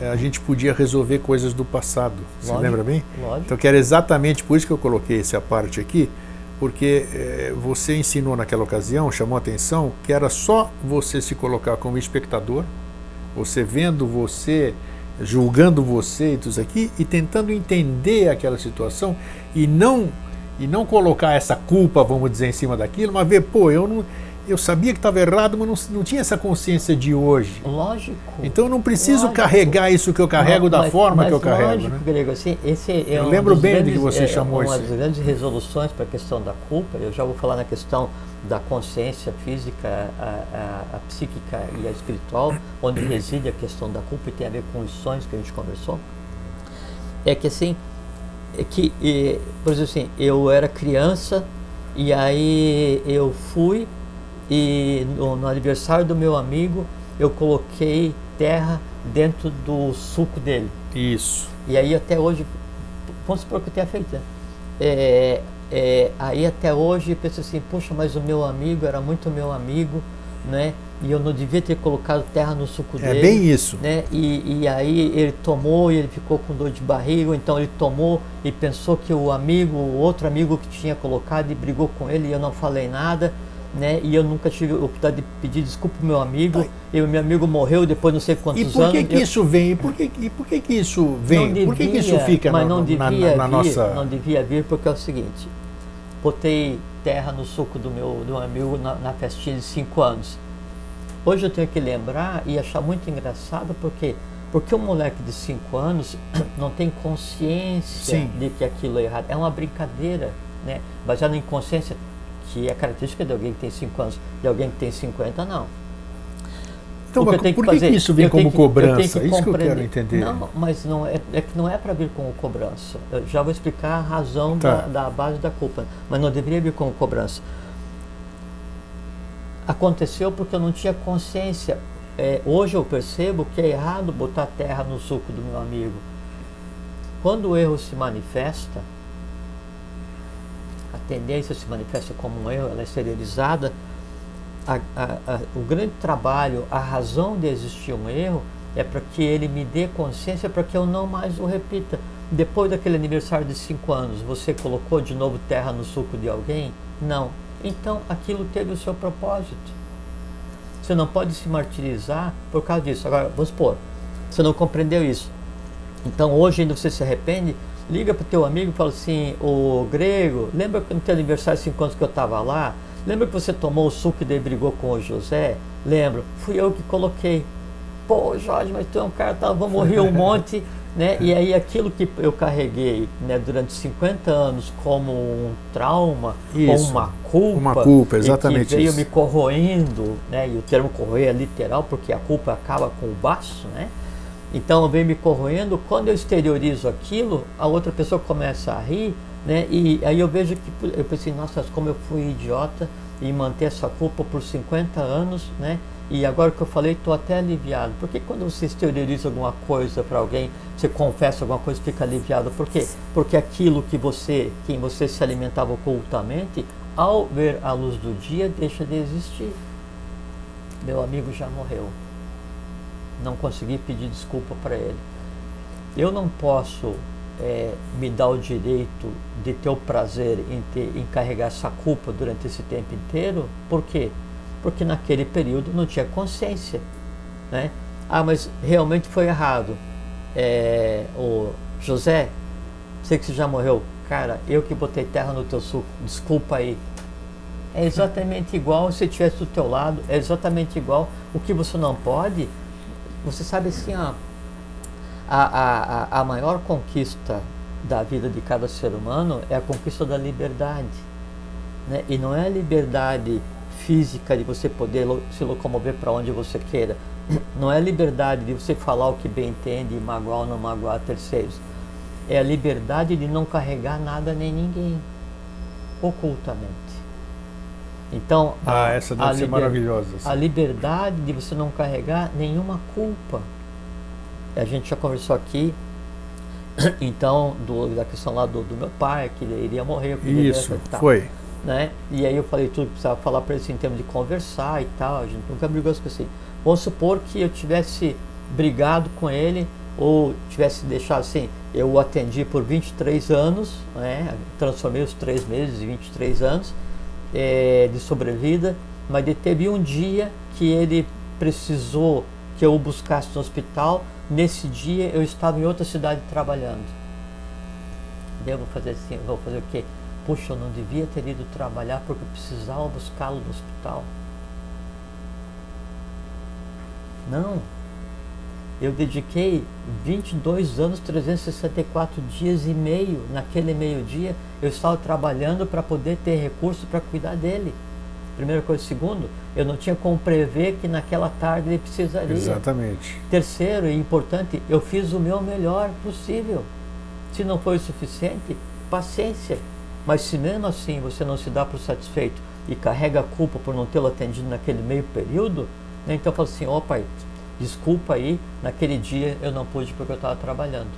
eh, a gente podia resolver coisas do passado. Lógico, você lembra bem? Lógico. Então, que era exatamente por isso que eu coloquei essa parte aqui, porque é, você ensinou naquela ocasião, chamou a atenção, que era só você se colocar como espectador, você vendo você, julgando você e tudo isso aqui, e tentando entender aquela situação e não e não colocar essa culpa, vamos dizer, em cima daquilo, mas ver, pô, eu não eu sabia que estava errado, mas não, não tinha essa consciência de hoje. Lógico. Então eu não preciso lógico. carregar isso que eu carrego não, da forma mas que eu carrego. Lógico, né? Grego, assim, esse é eu lembro bem grandes, de que você é, chamou uma isso. Uma das grandes resoluções para a questão da culpa, eu já vou falar na questão da consciência física, a, a, a psíquica e a espiritual, onde reside a questão da culpa e tem a ver com os sonhos que a gente conversou, é que assim, é que, e, por exemplo assim, eu era criança e aí eu fui e no, no, aniversário do meu amigo eu coloquei terra dentro do suco dele. Isso. E aí até hoje, vamos supor que eu tenha feito. Né? É, é, aí até hoje eu penso assim, puxa, mas o meu amigo era muito meu amigo, né? E eu não devia ter colocado terra no suco é dele. É bem isso. Né? E, e aí ele tomou e ele ficou com dor de barriga, então ele tomou e pensou que o amigo, o outro amigo que tinha colocado e brigou com ele e eu não falei nada né? E eu nunca tive a oportunidade de pedir desculpa pro meu amigo. Ai. E o meu amigo morreu depois não sei quantos anos. E por que, anos, que eu... isso vem? E por que, e por que, que isso vem? Devia, por que, que isso fica mas na, não devia na, vir, na nossa... Não devia vir porque é o seguinte, botei terra no suco do meu, do meu amigo na, na festinha de 5 anos. Hoje eu tenho que lembrar e achar muito engraçado porque porque um moleque de 5 anos não tem consciência Sim. de que aquilo é errado. É uma brincadeira, né? Baseado em consciência que é característica de alguém que tem 5 anos, de alguém que tem 50, não. Então, por que, fazer, que, isso vem como que, cobrança? Que isso que eu quero entender. Não, mas não é, é que não é para vir como cobrança. Eu já vou explicar a razão tá. da, da base da culpa, mas não deveria vir como cobrança. Aconteceu porque eu não tinha consciência. É, hoje eu percebo que é errado botar terra no suco do meu amigo. Quando o erro se manifesta, tendência se manifesta como um erro, ela é exteriorizada a, a, a, o grande trabalho, a razão de existir um erro é para que ele me dê consciência para que eu não mais o repita. Depois daquele aniversário de 5 anos, você colocou de novo terra no suco de alguém? Não. Então aquilo teve o seu propósito. Você não pode se martirizar por causa disso. Agora, vamos supor, você não compreendeu isso. Então hoje ainda você se arrepende, liga para o teu amigo e fala assim, o grego, lembra que no teu aniversário de 5 anos que eu estava lá? Lembra que você tomou o suco e daí brigou com o José? Lembro. Fui eu que coloquei. Pô, Jorge, mas tu é um cara, tá, vamos morrer um monte. Né? E aí aquilo que eu carreguei né, durante 50 anos como um trauma, isso, uma culpa, uma culpa exatamente que veio isso. me corroendo, né? e o termo corroer é literal porque a culpa acaba com o baço, né? Então veio me corroendo, quando eu exteriorizo aquilo, a outra pessoa começa a rir, né? E aí eu vejo que eu pensei, nossa, como eu fui idiota em manter essa culpa por 50 anos, né? E agora que eu falei, estou até aliviado. Por que quando você exterioriza alguma coisa para alguém, você confessa alguma coisa, fica aliviado? Por quê? Porque aquilo que você, quem você se alimentava ocultamente, ao ver a luz do dia, deixa de existir. Meu amigo já morreu. Não consegui pedir desculpa para ele. Eu não posso é, me dá o direito de ter o prazer em, ter, em carregar essa culpa durante esse tempo inteiro. Por quê? Porque naquele período não tinha consciência. Né? Ah, mas realmente foi errado. É, o José, sei que você já morreu. Cara, eu que botei terra no teu suco, desculpa aí. É exatamente igual se estivesse do teu lado, é exatamente igual. O que você não pode, você sabe assim, ó, a, a, a maior conquista da vida de cada ser humano é a conquista da liberdade. Né? E não é a liberdade física de você poder se locomover para onde você queira. Não é a liberdade de você falar o que bem entende e magoar ou não magoar terceiros. É a liberdade de não carregar nada nem ninguém, ocultamente. Então, ah, a, essa deve a ser liber, maravilhosa. A liberdade de você não carregar nenhuma culpa a gente já conversou aqui, então, do, da questão lá do, do meu pai, que ele iria morrer. Isso, foi. Né? E aí eu falei tudo que precisava falar para ele assim, em termos de conversar e tal. A gente nunca brigou assim. Vamos supor que eu tivesse brigado com ele ou tivesse deixado assim, eu o atendi por 23 anos, né? transformei os três meses em 23 anos é, de sobrevida, mas teve um dia que ele precisou que eu o buscasse no hospital Nesse dia eu estava em outra cidade trabalhando. Devo fazer assim, vou fazer o quê? Puxa, eu não devia ter ido trabalhar porque eu precisava buscá-lo no hospital. Não. Eu dediquei 22 anos, 364 dias e meio. Naquele meio-dia, eu estava trabalhando para poder ter recurso para cuidar dele. Primeira coisa. Segundo, eu não tinha como prever que naquela tarde ele precisaria. Exatamente. Terceiro e importante, eu fiz o meu melhor possível. Se não foi o suficiente, paciência. Mas se mesmo assim você não se dá por satisfeito e carrega a culpa por não tê-lo atendido naquele meio período, né, então fala assim, ó oh, pai, desculpa aí, naquele dia eu não pude porque eu estava trabalhando.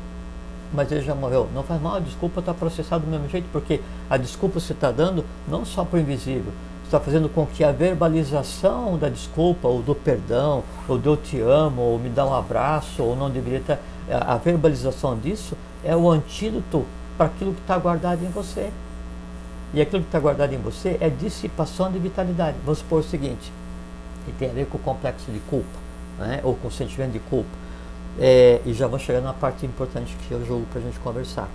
Mas ele já morreu. Não faz mal, a desculpa está processada do mesmo jeito, porque a desculpa você está dando não só para o invisível, está fazendo com que a verbalização da desculpa, ou do perdão, ou do eu te amo, ou me dá um abraço, ou não deveria ter. A verbalização disso é o antídoto para aquilo que está guardado em você. E aquilo que está guardado em você é dissipação de vitalidade. Vamos supor o seguinte, que tem a ver com o complexo de culpa, né? ou com sentimento de culpa. É, e já vou chegar na parte importante que eu julgo para a gente conversar.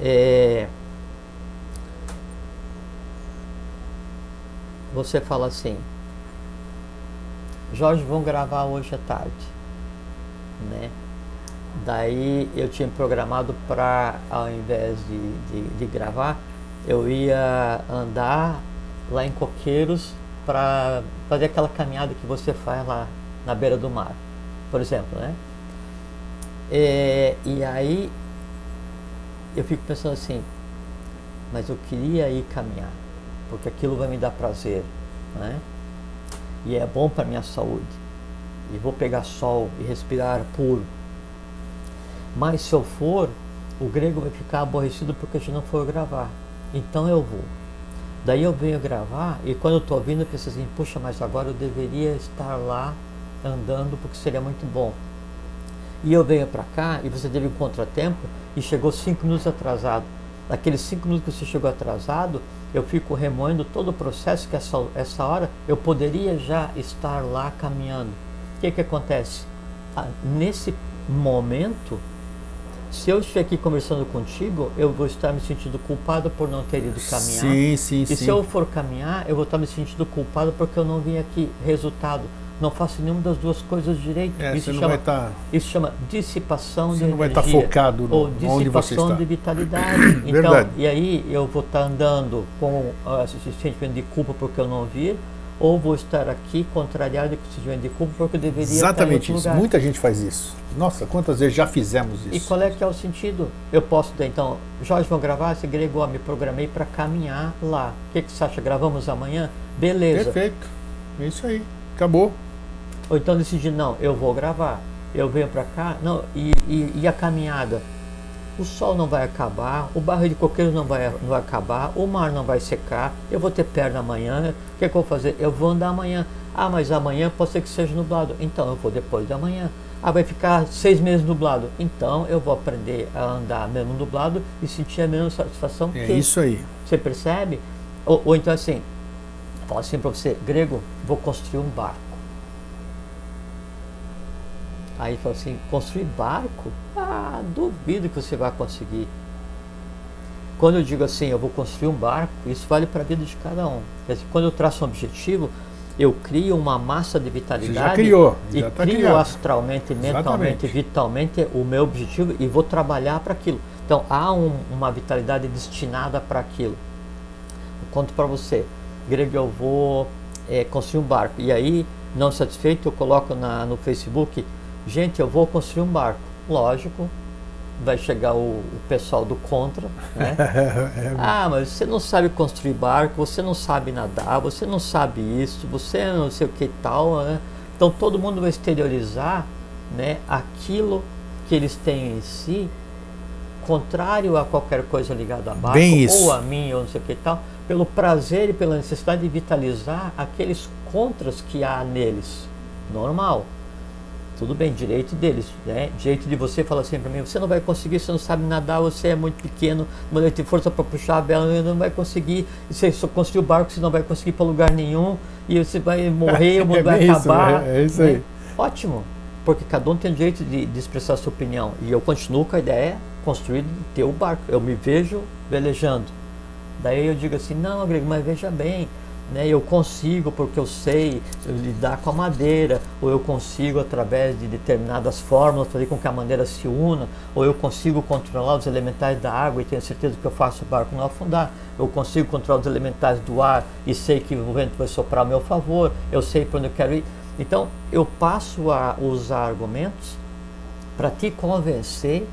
É, você fala assim, Jorge, vão gravar hoje à tarde, né? Daí eu tinha programado para, ao invés de, de, de, gravar, eu ia andar lá em Coqueiros para fazer aquela caminhada que você faz lá na beira do mar, por exemplo, né? É, e aí eu fico pensando assim, mas eu queria ir caminhar, porque aquilo vai me dar prazer, né? E é bom para minha saúde. E vou pegar sol e respirar puro. Mas se eu for, o grego vai ficar aborrecido porque a gente não for gravar. Então eu vou. Daí eu venho gravar e quando eu estou ouvindo eu penso assim, puxa, mas agora eu deveria estar lá andando porque seria muito bom. E eu venho para cá e você teve um contratempo e chegou cinco minutos atrasado. Naqueles cinco minutos que você chegou atrasado, eu fico remoendo todo o processo que essa, essa hora eu poderia já estar lá caminhando. O que, que acontece? Ah, nesse momento, se eu estiver aqui conversando contigo, eu vou estar me sentindo culpado por não ter ido caminhar. Sim, sim, e sim. se eu for caminhar, eu vou estar me sentindo culpado porque eu não vim aqui. Resultado, não faço nenhuma das duas coisas direito. É, isso, você chama, tá, isso chama dissipação você de não vai energia. estar focado no, ou onde você dissipação de vitalidade. então, e aí eu vou estar andando com uh, esse sentimento de culpa porque eu não vi, ou vou estar aqui contrariado com esse sentimento de culpa porque eu deveria Exatamente estar isso. lugar. Muita gente faz isso. Nossa, quantas vezes já fizemos E isso? qual é que é o sentido? Eu posso dar, então, Jorge, vamos gravar? Esse grego, ó, me programei para caminhar lá. O que, que você acha? Gravamos amanhã? Beleza. Perfeito. É isso aí. Acabou. Ou então decidir, não, eu vou gravar. Eu venho para cá, não, e, e, e a caminhada? O sol não vai acabar, o barril de coqueiro não vai, não vai acabar, o mar não vai secar, eu vou ter perna amanhã, o que, é que eu vou fazer? Eu vou andar amanhã. Ah, mas amanhã pode ser que seja nublado. Então eu vou depois da manhã. Ah, vai ficar seis meses nublado. Então eu vou aprender a andar mesmo nublado e sentir a mesma satisfação É que isso aí. você percebe? Ou, ou então assim, fala assim para você, grego, vou construir um barco. Aí fala assim, construir barco? Ah, duvido que você vai conseguir. Quando eu digo assim, eu vou construir um barco, isso vale para a vida de cada um. Quer dizer, quando eu traço um objetivo, eu crio uma massa de vitalidade já criou, e já tá crio criado. astralmente, mentalmente, Exatamente. vitalmente o meu objetivo e vou trabalhar para aquilo. Então há um- uma vitalidade destinada para aquilo. Eu conto para você, Greg, eu vou eh, construir um barco. E aí, não satisfeito, eu coloco na, no Facebook, gente, eu vou construir um barco. Lógico, vai chegar o, o pessoal do contra, né? Ah, mas você não sabe construir barco, você não sabe nadar, você não sabe isso, você não sei o que e tal, né? Então todo mundo vai exteriorizar, né, aquilo que eles têm em si, contrário a qualquer coisa ligada a barco, ou a mim, ou não sei o que e tal, pelo prazer e pela necessidade de vitalizar aqueles contras que há neles. Normal. Tudo bem, direito deles, né? Direito de você falar assim para mim, você não vai conseguir, você não sabe nadar, você é muito pequeno, não ter força para puxar a vela, não vai conseguir, você só construir o barco, você não vai conseguir para lugar nenhum, e você vai morrer, o mundo É vai isso, acabar. é- é isso né? aí. Ótimo, porque cada um tem o direito de, de expressar a sua opinião. E eu continuo com a ideia construída de ter o barco. Eu me vejo velejando. Daí eu digo assim, não, Grego, mas veja bem, né, eu consigo porque eu sei lidar com a madeira, ou eu consigo através de determinadas fórmulas fazer com que a madeira se una, ou eu consigo controlar os elementais da água e tenho certeza que eu faço o barco não afundar, eu consigo controlar os elementais do ar e sei que o vento vai soprar a meu favor, eu sei para onde eu quero ir. Então eu passo a usar argumentos para te convencer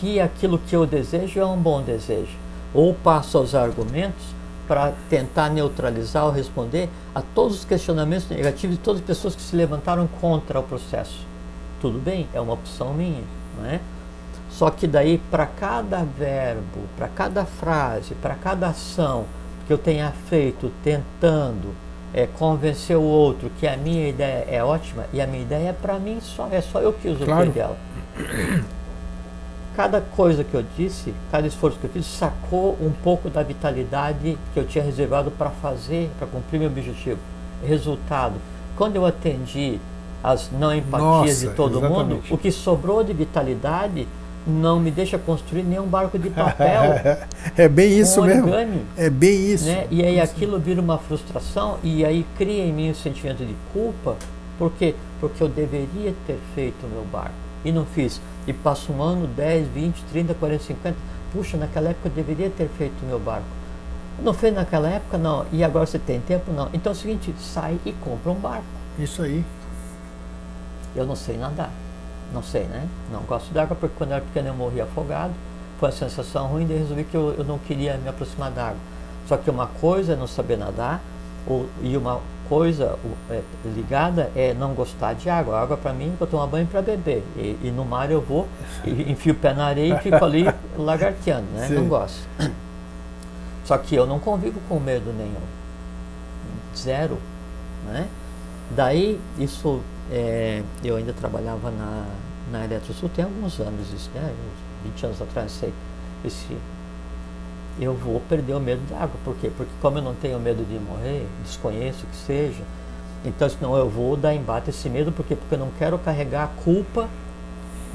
que aquilo que eu desejo é um bom desejo. Ou passo a usar argumentos para tentar neutralizar ou responder a todos os questionamentos negativos de todas as pessoas que se levantaram contra o processo. Tudo bem, é uma opção minha, não é? Só que daí para cada verbo, para cada frase, para cada ação que eu tenha feito tentando é, convencer o outro que a minha ideia é ótima e a minha ideia é para mim só, é só eu que uso Claro. dela. Cada coisa que eu disse, cada esforço que eu fiz, sacou um pouco da vitalidade que eu tinha reservado para fazer, para cumprir meu objetivo. Resultado, quando eu atendi as não empatias Nossa, de todo mundo, exatamente. o que sobrou de vitalidade não me deixa construir nenhum barco de papel é bem isso mesmo. É bem isso. Né? E aí aquilo vira uma frustração e aí cria em mim um sentimento de culpa. Por quê? Porque eu deveria ter feito o meu barco e não fiz. E passa um ano, 10, 20, 30, 40, 50. Puxa, naquela época eu deveria ter feito o meu barco. Não fez naquela época? Não. E agora você tem tempo? Não. Então é o seguinte, sai e compra um barco. Isso aí. Eu não sei nadar. Não sei, né? Não gosto de água porque quando eu era pequeno eu morri afogado. Foi uma sensação ruim, daí resolvi que eu, eu não queria me aproximar da água. Só que uma coisa é não saber nadar, ou, e uma coisa é, ligada é não gostar de água. A água para mim, eu tomo banho para beber. E, e, no mar eu vou, enfio o pé na areia e fico ali lagarteando, né? Sim. Não gosto. Só que eu não convivo com medo nenhum. Zero. Né? Daí, isso, é, eu ainda trabalhava na, na Eletrosul, tem alguns anos isso, né? Uns 20 anos atrás, sei. Esse, eu vou perder o medo da água. Por quê? Porque como eu não tenho medo de morrer, desconheço que seja, então senão eu vou dar embate esse medo, por quê? Porque eu não quero carregar a culpa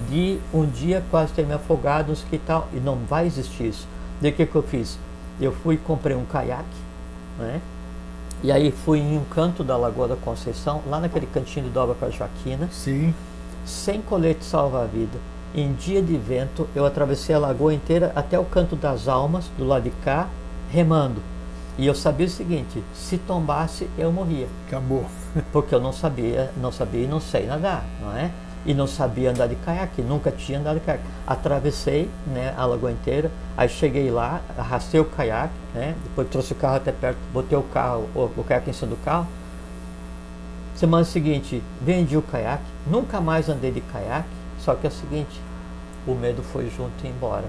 de um dia quase ter me afogado, que tal, e não vai existir isso. Daí o que, que eu fiz? Eu fui e comprei um caiaque, né? E aí fui em um canto da Lagoa da Conceição, lá naquele cantinho de dobra para Joaquina. Sim. Sem colete salva-vida em dia de vento, eu atravessei a lagoa inteira até o canto das almas, do lado de cá, remando. E eu sabia o seguinte: se tombasse, eu morria. Acabou. Porque eu não sabia, não sabia e não sei nadar, não é? E não sabia andar de caiaque, nunca tinha andado de caiaque. Atravessei né, a lagoa inteira, aí cheguei lá, arrastei o caiaque, né, depois trouxe o carro até perto, botei o carro, o, o caiaque em cima do carro. Semana seguinte, vendi o caiaque, nunca mais andei de caiaque, só que é o seguinte, o medo foi junto e embora.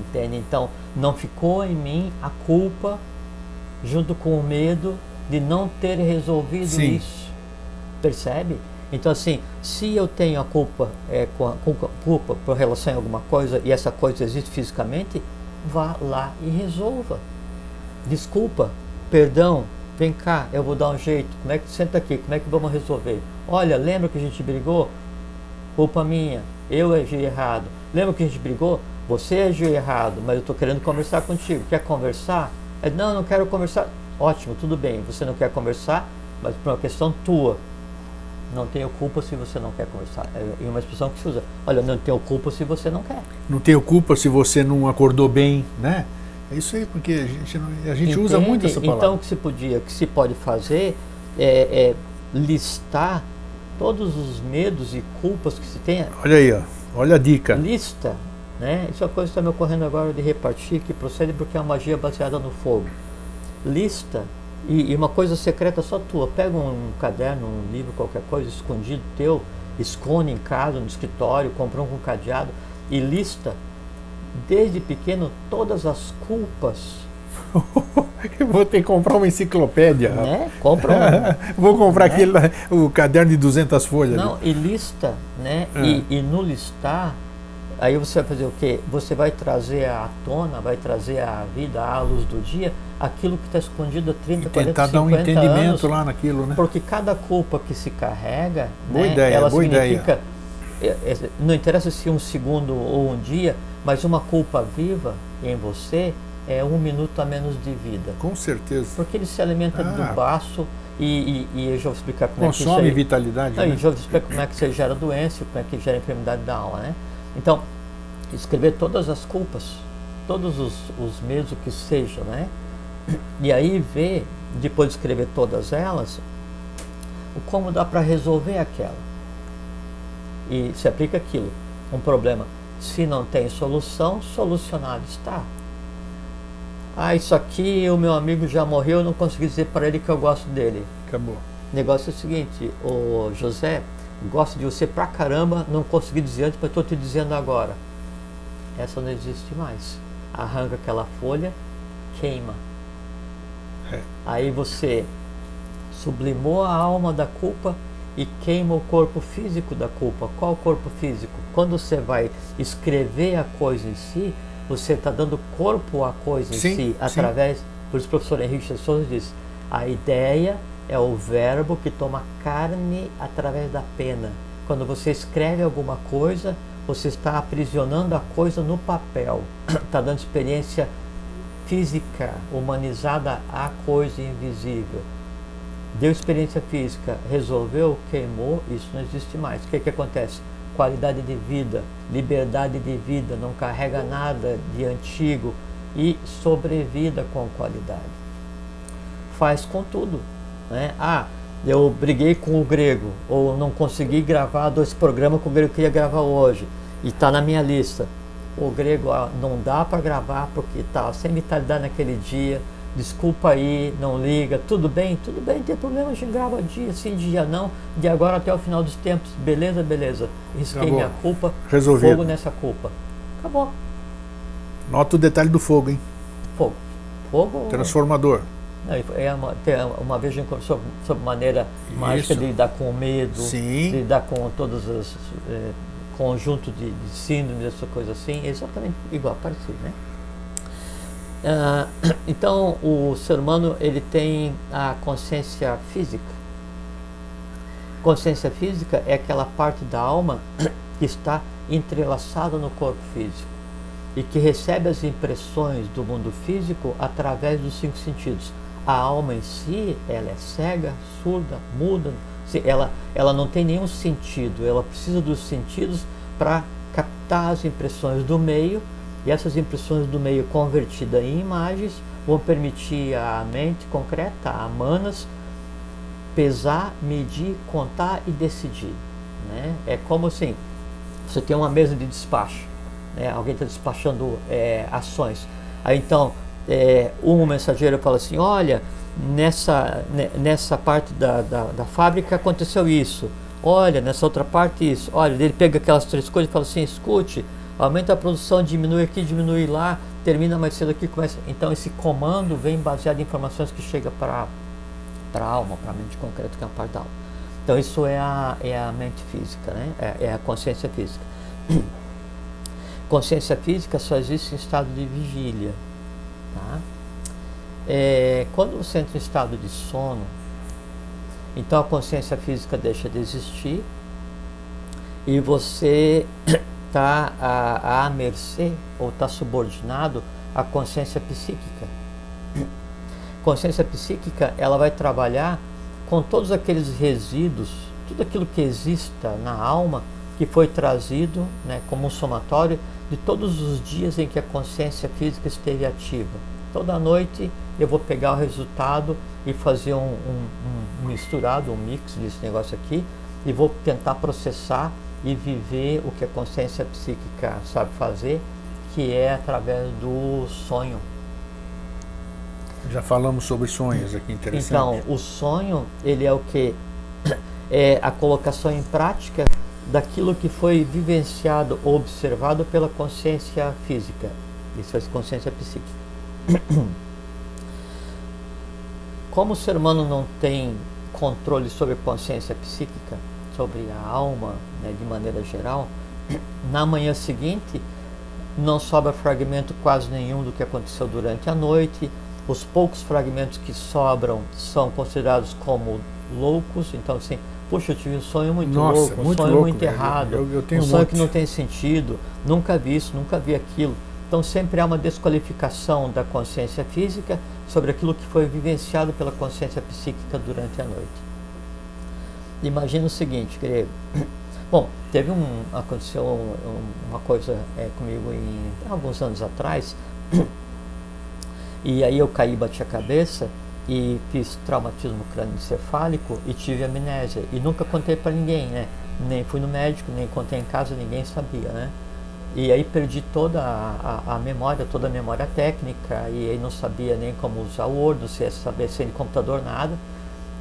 Entende? Então, não ficou em mim a culpa, junto com o medo de não ter resolvido Sim. isso. Percebe? Então, assim, se eu tenho a culpa, é, com a, culpa por relação a alguma coisa e essa coisa existe fisicamente, vá lá e resolva. Desculpa, perdão, vem cá, eu vou dar um jeito. Como é que senta aqui? Como é que vamos resolver? Olha, lembra que a gente brigou? Culpa minha eu agi errado. Lembra que a gente brigou? Você agiu errado, mas eu estou querendo conversar contigo. Quer conversar? É, não, não quero conversar. Ótimo, tudo bem. Você não quer conversar, mas por uma questão tua. Não tenho culpa se você não quer conversar. É uma expressão que se usa. Olha, não tenho culpa se você não quer. Não tenho culpa se você não acordou bem, né? É isso aí, porque a gente, a gente usa muito essa palavra. Então, o que se podia, o que se pode fazer é, é listar todos os medos e culpas que se tem. Olha aí, ó. olha a dica. Lista, né? Isso é uma coisa que está me ocorrendo agora de repartir, que procede porque é uma magia baseada no fogo. Lista, e, e, uma coisa secreta só tua. Pega um caderno, um livro, qualquer coisa, escondido teu, esconde em casa, no escritório, compra um com cadeado, e lista, desde pequeno, todas as culpas Vou ter que comprar uma enciclopédia. Né? Compra um. Vou comprar né? aquele, o caderno de 200 folhas. Não, ali. e lista, né? É. E, e, no listar, aí você vai fazer o quê? Você vai trazer à tona, vai trazer à vida, à luz do dia, aquilo que está escondido há 30, e 40, tentar 50 dar um entendimento anos, lá naquilo, né? Porque cada culpa que se carrega, boa né, ideia, ela boa significa, ideia. É, é, não interessa se um segundo ou um dia, mas uma culpa viva em você é, um minuto a menos de vida. Com certeza. Porque ele se alimenta ah. do baço e, e, e, eu já vou explicar como Consome é que isso aí, vitalidade. Não, né? já vou explicar como é que você gera doença, como é que gera enfermidade da alma, né? Então, escrever todas as culpas, todos os, os medos, o que seja, né? E aí ver, depois de escrever todas elas, o como dá para resolver aquela. E se aplica aquilo. Um problema, se não tem solução, solucionado está. Ah, isso aqui o meu amigo já morreu, eu não consegui dizer para ele que eu gosto dele. Acabou. O negócio é o seguinte, o José, gosto de você pra caramba, não consegui dizer antes, mas estou te dizendo agora. Essa não existe mais. Arranca aquela folha, queima. É. Aí você sublimou a alma da culpa e queima o corpo físico da culpa. Qual o corpo físico? Quando você vai escrever a coisa em si, você está dando corpo à coisa em sim, si, através, sim. por isso o professor Henrique Souza diz, a ideia é o verbo que toma carne através da pena. Quando você escreve alguma coisa, você está aprisionando a coisa no papel, está dando experiência física, humanizada à coisa invisível. Deu experiência física, resolveu, queimou, isso não existe mais. O que, que acontece? Qualidade de vida, liberdade de vida, não carrega nada de antigo e sobrevida com qualidade. Faz com tudo. Né? Ah, eu briguei com o grego, ou não consegui gravar dois programas que o grego queria gravar hoje, e está na minha lista. O grego ó, não dá para gravar porque tá sem vitalidade naquele dia, desculpa aí, não liga, tudo bem, tudo bem, não tem problema, a gente grava dia sim, dia não, de agora até o final dos tempos, beleza, beleza. Risquei Acabou. minha culpa, Resolvido. fogo nessa culpa. Acabou. Nota o detalhe do fogo, hein? Fogo. Fogo. Transformador. É uma, uma vez conversou sobre maneira Isso. mágica de lidar com o medo, Sim. de lidar com todos os é, conjunto de, de síndromes, essa coisa assim, é exatamente igual, parecido, né? Ah, então, o ser humano ele tem a consciência física. Consciência física é aquela parte da alma que está entrelaçada no corpo físico e que recebe as impressões do mundo físico através dos cinco sentidos. A alma em si, ela é cega, surda, muda, ela, ela não tem nenhum sentido, ela precisa dos sentidos para captar as impressões do meio e essas impressões do meio convertidas em imagens vão permitir à mente concreta, a manas, pesar, medir, contar e decidir. Né? É como assim, você tem uma mesa de despacho, né? alguém está despachando é, ações. Aí então, é, um mensageiro fala assim, olha, nessa, nessa parte da, da, da fábrica aconteceu isso, olha, nessa outra parte isso, olha, ele pega aquelas três coisas e fala assim, escute, aumenta a produção, diminui aqui, diminui lá, termina mais cedo aqui, começa. Então esse comando vem baseado em informações que chega para para a alma, para a mente concreta, que é uma parte da alma. Então isso é a, é a mente física, né? é, é a consciência física. consciência física só existe em estado de vigília. Tá? É, quando você entra em estado de sono, então a consciência física deixa de existir e você está à, à mercê ou está subordinado à consciência psíquica. Consciência psíquica ela vai trabalhar com todos aqueles resíduos, tudo aquilo que exista na alma que foi trazido né, como um somatório de todos os dias em que a consciência física esteve ativa. Toda noite eu vou pegar o resultado e fazer um, um, um misturado, um mix desse negócio aqui e vou tentar processar e viver o que a consciência psíquica sabe fazer, que é através do sonho. Já falamos sobre sonhos aqui, interessante. Então, o sonho, ele é o que? É a colocação em prática daquilo que foi vivenciado ou observado pela consciência física. Isso é consciência psíquica. Como o ser humano não tem controle sobre a consciência psíquica, sobre a alma, né, de maneira geral, na manhã seguinte não sobra fragmento quase nenhum do que aconteceu durante a noite. Os poucos fragmentos que sobram são considerados como loucos. Então, assim, puxa, eu tive um sonho muito Nossa, louco, um muito sonho louco, muito errado, eu, eu tenho um sonho um que não tem sentido, nunca vi isso, nunca vi aquilo. Então, sempre há uma desqualificação da consciência física sobre aquilo que foi vivenciado pela consciência psíquica durante a noite. Imagina o seguinte, grego. Bom, teve um. aconteceu um, uma coisa é, comigo em alguns anos atrás, e aí eu caí, bati a cabeça e fiz traumatismo crânioencefálico e tive amnésia. E nunca contei para ninguém, né? Nem fui no médico, nem contei em casa, ninguém sabia, né? E aí perdi toda a, a, a, memória, toda a memória técnica, e aí não sabia nem como usar o Word, se saber sem computador, nada.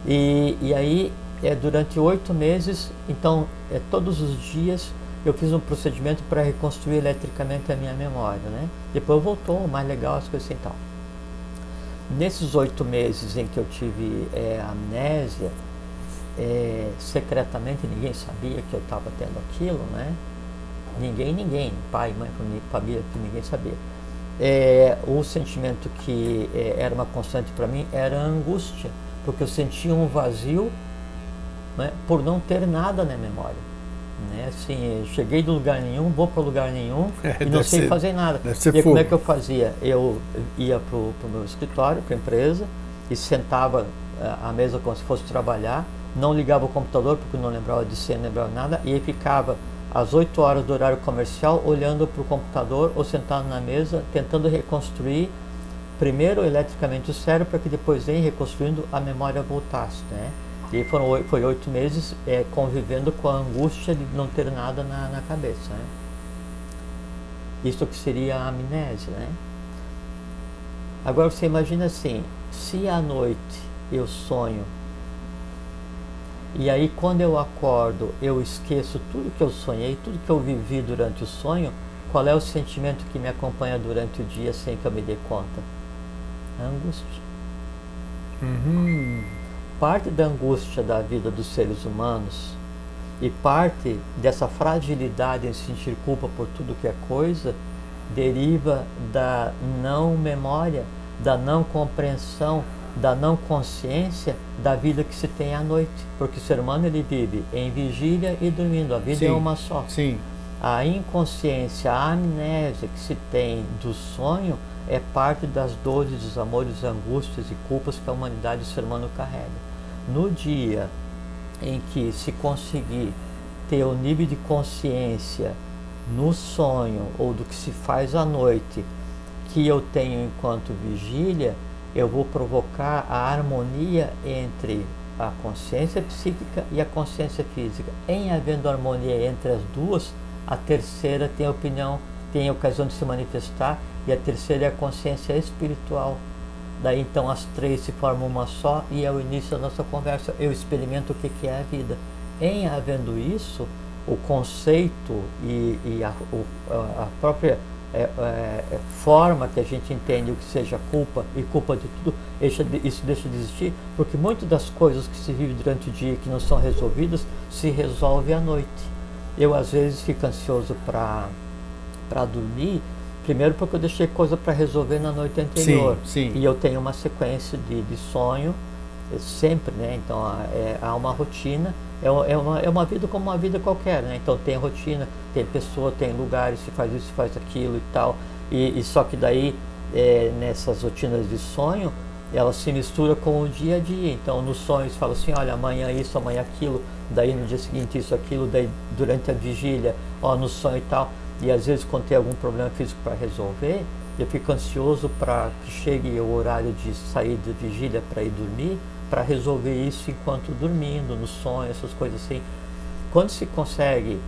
E, e aí é, durante oito meses, então é, todos os dias eu fiz um procedimento para reconstruir eletricamente a minha memória, né? Depois voltou, mais legal as coisas assim tal. Nesses oito meses em que eu tive é, amnésia, é, secretamente ninguém sabia que eu estava tendo aquilo, né? Ninguém, ninguém, pai, mãe, família, ninguém sabia. É, o sentimento que é, era uma constante para mim era a angústia, porque eu sentia um vazio né, por não ter nada na memória. Né? Assim, cheguei do lugar nenhum, vou para lugar nenhum é, e não sei ser, fazer nada. e como é que eu fazia? Eu ia para o meu escritório, para a empresa, e sentava eh, à mesa como se fosse trabalhar, não ligava o computador porque não lembrava de ser, não lembrava nada, e ficava às 8 horas do horário comercial olhando para o computador ou sentado na mesa, tentando reconstruir primeiro eletricamente o cérebro para que depois, em reconstruindo, a memória voltasse. Né? E foram foi oito meses é, convivendo com a angústia de não ter nada na, na cabeça. Né? Isso que seria a amnésia. Né? Agora você imagina assim, se à noite eu sonho e aí quando eu acordo eu esqueço tudo que eu sonhei, tudo que eu vivi durante o sonho, qual é o sentimento que me acompanha durante o dia sem que eu me dê conta? Angústia. Uhum. Parte da angústia da vida dos seres humanos e parte dessa fragilidade em sentir culpa por tudo que é coisa deriva da não memória, da não compreensão, da não consciência da vida que se tem à noite, porque o ser humano ele vive em vigília e dormindo, a vida é sim, é uma só. Sim. A inconsciência, a amnésia que se tem do sonho é parte das dores, dos amores, angústias e culpas que a humanidade, o ser humano carrega. No dia em que se conseguir ter o nível de consciência no sonho ou do que se faz à noite que eu tenho enquanto vigília, eu vou provocar a harmonia entre a consciência psíquica e a consciência física. Em havendo harmonia entre as duas, a terceira tem a opinião, tem a ocasião de se manifestar e a terceira é a consciência espiritual. Daí então as três se formam uma só e é o início da nossa conversa. Eu experimento o que é a vida. Em havendo isso, o conceito e, e a, o, a, própria é, é, é, forma que a gente entende o que seja culpa e culpa de tudo, de, isso deixa de existir, porque muitas das coisas que se vive durante o dia que não são resolvidas se resolve à noite. Eu às vezes fico ansioso para dormir Primeiro porque eu deixei coisa para resolver na noite anterior. Sim, sim. E eu tenho uma sequência de, de sonho, é sempre, né? Então é, há uma rotina, é, é, uma, é uma vida como uma vida qualquer, né? Então tem rotina, tem pessoa, tem lugares, se faz isso, se faz aquilo e tal. E, e só que daí, é, nessas rotinas de sonho, ela se mistura com o dia a dia. Então nos sonhos fala assim, olha, amanhã isso, amanhã aquilo, daí no dia seguinte isso, aquilo, daí durante a vigília, ó, no sonho e tal. E às vezes, quando tem algum problema físico para resolver, eu fico ansioso para que chegue o horário de sair de vigília para ir dormir, para resolver isso enquanto dormindo, no sonho, essas coisas assim. Quando se consegue,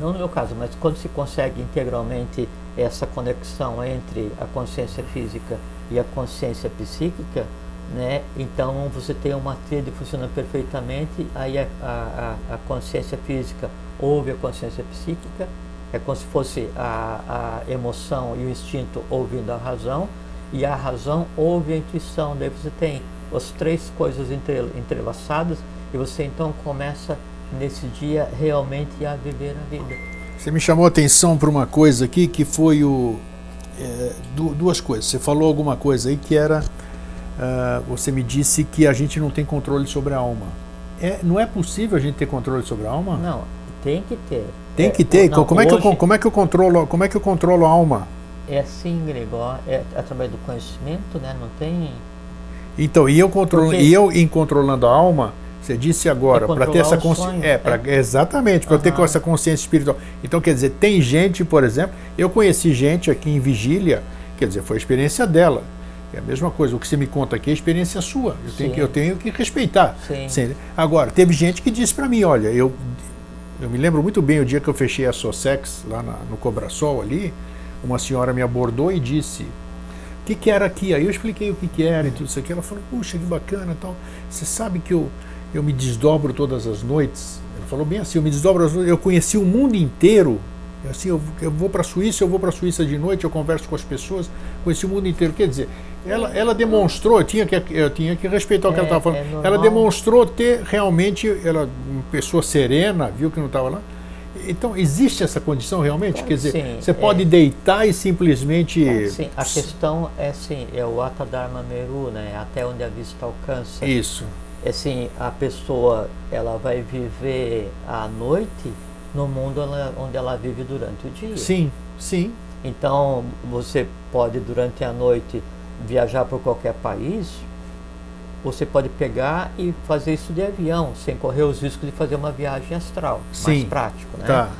não no meu caso, mas quando se consegue integralmente essa conexão entre a consciência física e a consciência psíquica, né? Então você tem uma tríade funcionando perfeitamente, aí a, a, a consciência física ouve a consciência psíquica é como se fosse a, a emoção e o instinto ouvindo a razão, e a razão ouve a intuição. Daí você tem as três coisas entrelaçadas e você então começa nesse dia realmente a viver a vida. Você me chamou a atenção para uma coisa aqui que foi o. É, duas coisas. Você falou alguma coisa aí que era. Uh, você me disse que a gente não tem controle sobre a alma. É, não é possível a gente ter controle sobre a alma? Não, tem que ter. Tem que ter. Não, como, é que eu, como é que eu controlo? Como é que eu controlo a alma? É assim, Gregor, é através do conhecimento, né? Não tem. Então, e eu controlo, Porque... e eu em controlando a alma, você disse agora, é para ter essa consciência, é, pra, é. exatamente, para uhum. ter essa consciência espiritual. Então, quer dizer, tem gente, por exemplo, eu conheci gente aqui em vigília, quer dizer, foi a experiência dela. É a mesma coisa, o que você me conta aqui é a experiência sua. Eu, tenho que, eu tenho que respeitar. Sim. Agora, teve gente que disse para mim, olha, eu eu me lembro muito bem o dia que eu fechei a Sossex, lá na, no Cobrasol ali, uma senhora me abordou e disse, o que, que era aqui? Aí eu expliquei o que, que era e tudo isso aqui. Ela falou, puxa, que bacana tal. Você sabe que eu, eu me desdobro todas as noites? Ela falou bem assim, eu me desdobro as noites. Eu conheci o mundo inteiro Assim, eu, eu vou para a Suíça, eu vou para a Suíça de noite, eu converso com as pessoas, conheci o mundo inteiro. Quer dizer, ela, ela demonstrou, eu tinha que, eu tinha que respeitar o que ela estava falando, é ela demonstrou ter realmente, ela, uma pessoa serena, viu que não estava lá. Então, existe essa condição realmente? Quer dizer, sim, você pode é, deitar e simplesmente. Sim, a questão é sim, é o Atadharma Meru, né? Até onde a vista alcança. Isso. É assim, a pessoa ela vai viver à noite no mundo onde ela vive durante o dia. Sim, sim. Então, você pode, durante a noite, viajar para qualquer país, você pode pegar e fazer isso de avião, sem correr os riscos de fazer uma viagem astral, Sim. mais prático, né? Tá.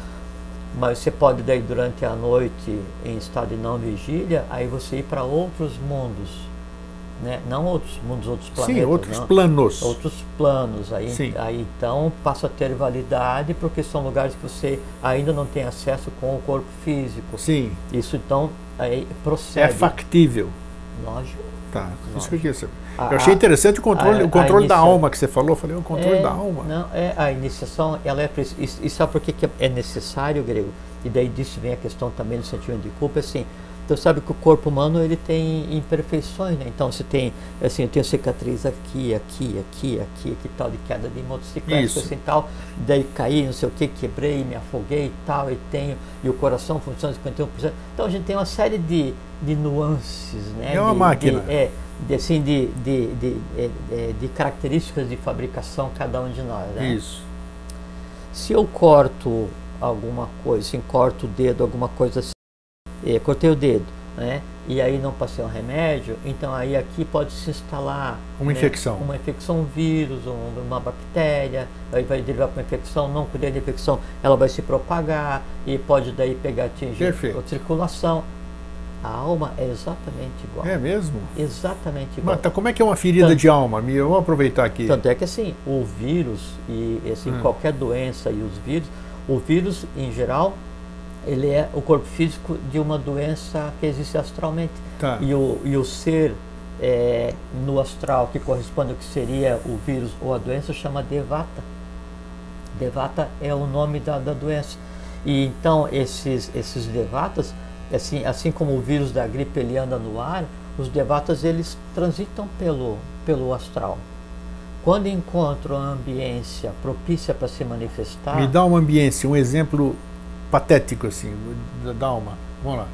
Mas você pode daí durante a noite em estado de não vigília, aí você ir para outros mundos. né? não outros mundos, outros planetas. Sim, outros não, planos. Outros planos. Aí, Sim. aí então passa a ter validade porque são lugares que você ainda não tem acesso com o corpo físico. Sim. Isso então aí procede. É factível. Lógico. Tá, Lógico. isso que eu achei interessante o controle, a, o controle inicia... da alma que você falou. Eu falei, o controle é, da alma. Não, é, a iniciação, ela é. E sabe por que, que é necessário, grego? E daí disso vem a questão também do sentimento de culpa, assim então sabe que o corpo humano ele tem imperfeições, né? Então você tem, assim, eu tenho cicatriz aqui, aqui, aqui, aqui, aqui tal, de queda de motocicleta, Isso. assim tal, daí caí, não sei o que, quebrei, me afoguei e tal, e tenho, e o coração funciona 51%. Então a gente tem uma série de, de nuances, né? É uma de, máquina. De, é, de, assim, de, de, de, de, é, é, de características de fabricação cada um de nós, né? Isso. Se eu corto alguma coisa, assim, corto o dedo, alguma coisa assim, é, cortei o dedo, né? E aí não passei um remédio, então aí aqui pode se instalar uma né? infecção, uma infecção, um vírus, um, uma bactéria, aí vai derivar para uma infecção, não cuidei da infecção, ela vai se propagar e pode daí pegar atingir Perfeito. a circulação. A alma é exatamente igual. É mesmo? Exatamente igual. Mas tá, como é que é uma ferida tanto, de alma? Vamos aproveitar aqui. Tanto é que assim, o vírus e assim, hum. qualquer doença e os vírus, o vírus em geral ele é o corpo físico de uma doença que existe astralmente. Tá. E, o, e o ser é, no astral, que corresponde ao que seria o vírus ou a doença, chama Devata. Devata é o nome da, da doença. E então esses, esses Devatas, assim, assim como o vírus da gripe ele anda no ar, os Devatas eles transitam pelo, pelo astral. Quando encontram a ambiência propícia para se manifestar. Me dá uma ambiência, um exemplo patético, assim, da alma. Vamos lá.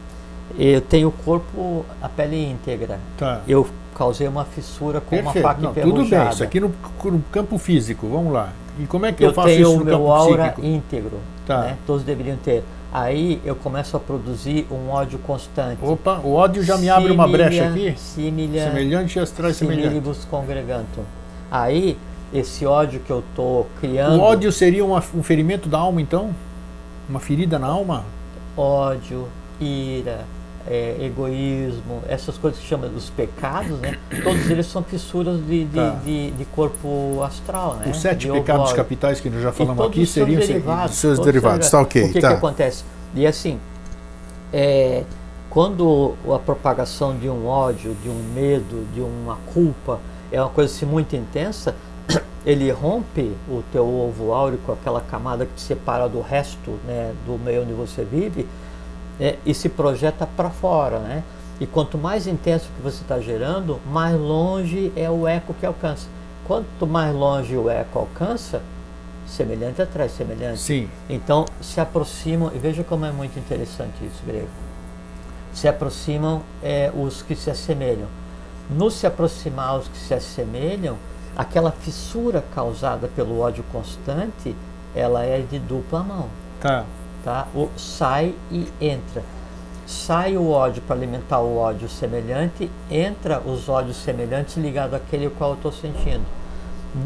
Eu tenho o corpo, a pele íntegra. Tá. Eu causei uma fissura com Perfeito. uma faca Não, Tudo bem, isso aqui no, no, campo físico, vamos lá. E como é que eu, eu faço isso no campo psíquico? Eu tenho o meu aura psíquico? íntegro, tá. né? todos deveriam ter. Aí eu começo a produzir um ódio constante. Opa, o ódio já me abre uma brecha aqui? Similha, semelhante astral semelhante. congregantum. Aí, esse ódio que eu estou criando... O ódio seria uma, um ferimento da alma, então? Uma ferida na alma? Ódio, ira, é, egoísmo, essas coisas que chamam dos pecados, né? Todos eles são fissuras de, de, tá. de, de corpo astral, né? Os sete pecados capitais que nós já falamos aqui seriam seus derivados. Seus derivados, tá ok. O que, tá. que acontece? E assim, é, quando a propagação de um ódio, de um medo, de uma culpa é uma coisa assim, muito intensa, ele rompe o teu ovo áurico, aquela camada que te separa do resto né, do meio onde você vive, é, e se projeta para fora. Né? E quanto mais intenso que você está gerando, mais longe é o eco que alcança. Quanto mais longe o eco alcança, semelhante atrai semelhante. Sim. Então se aproximam, e veja como é muito interessante isso, grego. Se aproximam é, os que se assemelham. No se aproximar os que se assemelham, aquela fissura causada pelo ódio constante, ela é de dupla mão. Tá. Tá? O sai e entra. Sai o ódio para alimentar o ódio semelhante, entra os ódios semelhantes ligados àquele qual eu estou sentindo.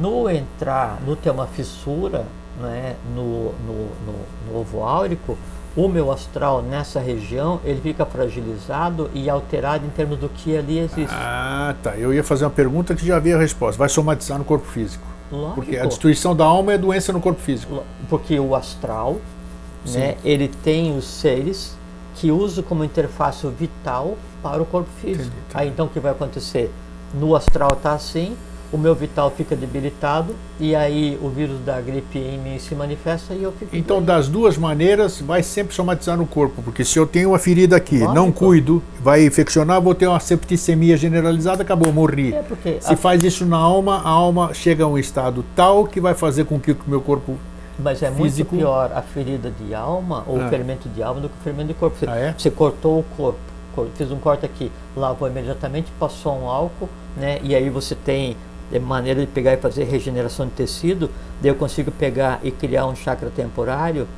No entrar, no ter uma fissura né, no, no, no, no ovo áurico, o meu astral nessa região ele fica fragilizado e alterado em termos do que ali existe. Ah, tá. Eu ia fazer uma pergunta que já havia a resposta. Vai somatizar no corpo físico. Lógico. Porque a destruição da alma é doença no corpo físico. Porque o astral, né, ele tem os seres que usam como interface vital para o corpo físico. Entendi, entendi. Aí então o que vai acontecer? No astral está assim, o meu vital fica debilitado e aí o vírus da gripe em mim se manifesta e eu fico. Então, das duas maneiras, vai sempre somatizar no corpo, porque se eu tenho uma ferida aqui, Lógico. não cuido, vai infeccionar, vou ter uma septicemia generalizada, acabou, morri. É se a... faz isso na alma, a alma chega a um estado tal que vai fazer com que o meu corpo mas é físico... muito pior a ferida de alma ou ah. o ferimento de alma do que o ferimento de corpo. Você, ah, é? você cortou o corpo, fez um corte aqui, lavou imediatamente, passou um álcool, né? E aí você tem de maneira de pegar e fazer regeneração de tecido, daí eu consigo pegar e criar um chakra temporário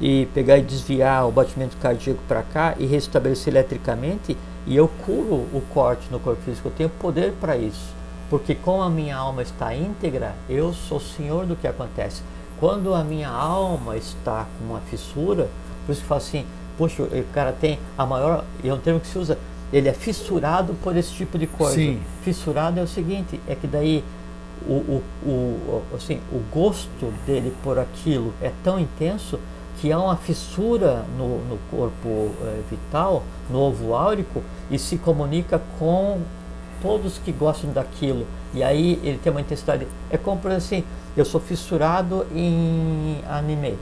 e pegar e desviar o batimento cardíaco para cá e restabelecer eletricamente e eu curo o corte no corpo físico. Eu tenho poder para isso, porque como a minha alma está íntegra, eu sou senhor do que acontece. Quando a minha alma está com uma fissura, por isso que fala assim, poxa, o cara tem a maior, é um termo que se usa, ele é fissurado por esse tipo de coisa. Sim. Fissurado é o seguinte, é que daí o, o, o, assim, o gosto dele por aquilo é tão intenso que há uma fissura no, no corpo é, vital, no ovo áurico, e se comunica com todos que gostam daquilo. E aí ele tem uma intensidade. É como por assim, eu sou fissurado em anime,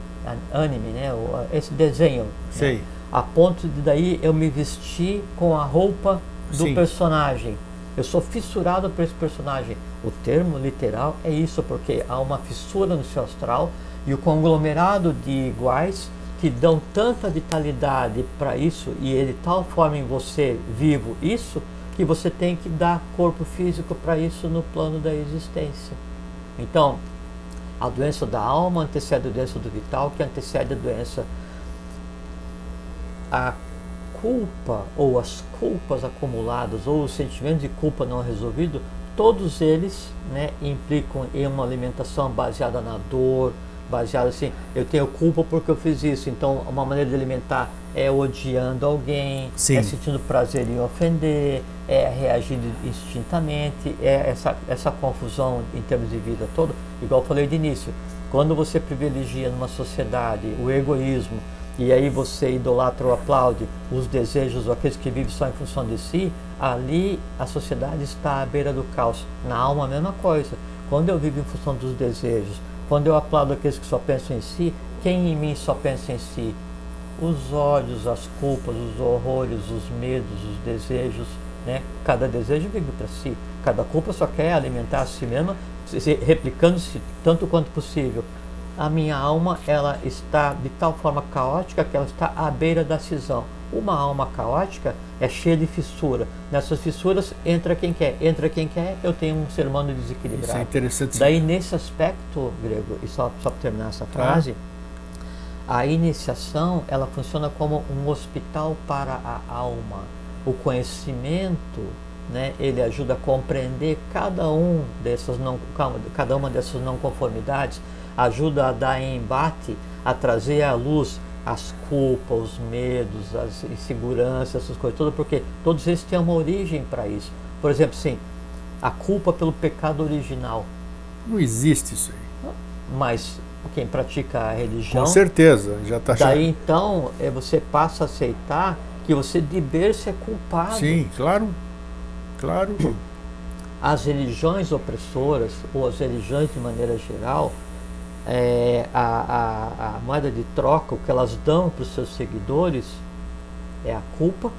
anime, né? Esse desenho. Sei. Né? A ponto de daí eu me vestir com a roupa do Sim. personagem. Eu sou fissurado por esse personagem. O termo literal é isso, porque há uma fissura no seu astral e o conglomerado de iguais que dão tanta vitalidade para isso e ele tal forma em você vivo isso que você tem que dar corpo físico para isso no plano da existência. Então, a doença da alma antecede a doença do vital, que antecede a doença. A culpa ou as culpas acumuladas ou os sentimentos de culpa não resolvidos, todos eles né, implicam em uma alimentação baseada na dor, baseada assim, eu tenho culpa porque eu fiz isso, então uma maneira de alimentar é odiando alguém, Sim. é sentindo prazer em ofender, é reagindo instintamente, é essa, essa confusão em termos de vida toda, igual eu falei de início, quando você privilegia numa sociedade o egoísmo, e aí você idolatra ou aplaude os desejos, aqueles que vivem só em função de si, ali a sociedade está à beira do caos. Na alma a mesma coisa. Quando eu vivo em função dos desejos, quando eu aplaudo aqueles que só pensam em si, quem em mim só pensa em si? Os ódios, as culpas, os horrores, os medos, os desejos, né? Cada desejo vive para si. Cada culpa só quer alimentar a si mesma, replicando-se tanto quanto possível a minha alma ela está de tal forma caótica que ela está à beira da cisão. Uma alma caótica é cheia de fissura. Nessas fissuras entra quem quer. Entra quem quer, eu tenho um ser humano desequilibrado. Isso é interessante. Daí nesse aspecto, Grego, e só, só para terminar essa frase, ah. a iniciação ela funciona como um hospital para a alma. O conhecimento né, ele ajuda a compreender cada um dessas não, cada uma dessas não conformidades ajuda a dar embate, a trazer à luz as culpas, os medos, as inseguranças, essas coisas todas, porque todos eles têm uma origem para isso. Por exemplo, sim, a culpa pelo pecado original. Não existe isso aí. Mas quem pratica a religião. Com certeza, já está Daí então é, você passa a aceitar que você de berço é culpado. Sim, claro. Claro. As religiões opressoras, ou as religiões de maneira geral, é, a, a, a, moeda de troca, o que elas dão para os seus seguidores é a culpa,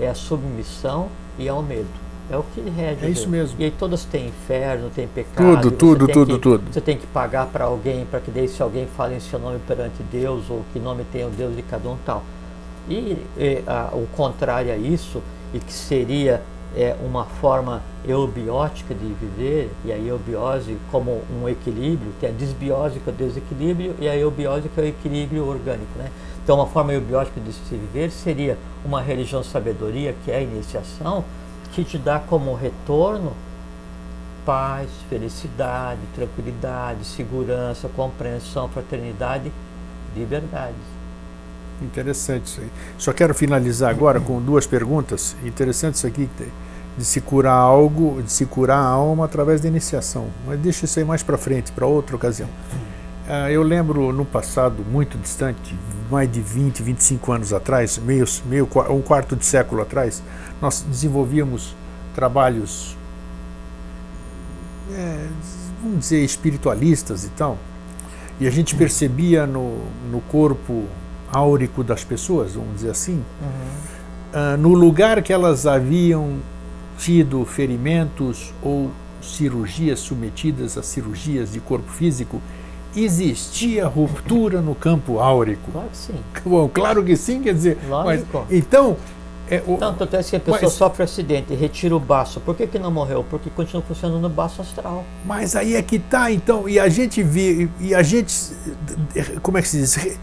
é a submissão e é o medo. É o que rege. É isso mesmo. E aí todas têm inferno, têm pecado. Tudo, tudo, tudo, que, tudo. Você tem que pagar para alguém, para que daí se alguém fale em seu nome perante Deus, ou que nome tem o Deus de cada um tal. E, e a, o contrário a isso, e que seria é uma forma eubiótica de viver, e a eubiose como um equilíbrio, tem a desbiose que é o desequilíbrio, e a eubiose que é o equilíbrio orgânico. Né? Então, uma forma eubiótica de se viver seria uma religião sabedoria, que é a iniciação, que te dá como retorno paz, felicidade, tranquilidade, segurança, compreensão, fraternidade, liberdade. Interessante isso aí. Só quero finalizar agora com duas perguntas. Interessante isso aqui de se curar algo, de se curar a alma através da iniciação. Mas deixa isso aí mais para frente, para outra ocasião. Uh, eu lembro no passado muito distante, mais de 20, 25 anos atrás, meio, meio um quarto de século atrás, nós desenvolvíamos trabalhos, é, vamos dizer, espiritualistas e tal. E a gente percebia no, no corpo áurico das pessoas, vamos dizer assim, uhum. uh, no lugar que elas haviam tido ferimentos ou cirurgias submetidas a cirurgias de corpo físico, existia ruptura no campo áurico. Claro que sim. Bom, claro que sim, quer dizer. Lógico. Mas, então. É, o, Tanto até se a pessoa mas, sofre acidente retira o baço, por que, que não morreu? Porque continua funcionando no baço astral. Mas aí é que tá, então, e a gente vê, e a gente, como é que se diz?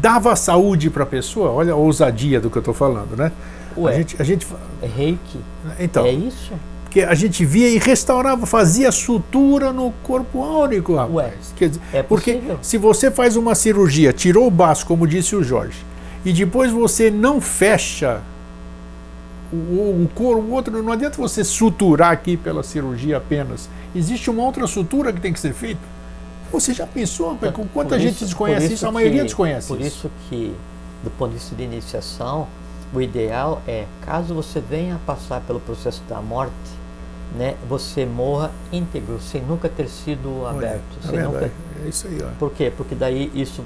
Dava saúde para a pessoa, olha a ousadia do que eu estou falando, né? Ué, a gente, a gente, é reiki? Então, é isso? Porque a gente via e restaurava, fazia sutura no corpo áurico, rapaz. Ué, Quer dizer, é porque se você faz uma cirurgia, tirou o baço, como disse o Jorge, e depois você não fecha um couro, o outro. Não adianta você suturar aqui pela cirurgia apenas. Existe uma outra sutura que tem que ser feita. Você já pensou? É, quanta gente isso, desconhece isso? isso? A maioria que, desconhece Por isso. isso que, do ponto de vista de iniciação, o ideal é, caso você venha passar pelo processo da morte, né, você morra íntegro, sem nunca ter sido aberto. Olha, sem é nunca... É isso aí. Ó. Por quê? Porque daí isso,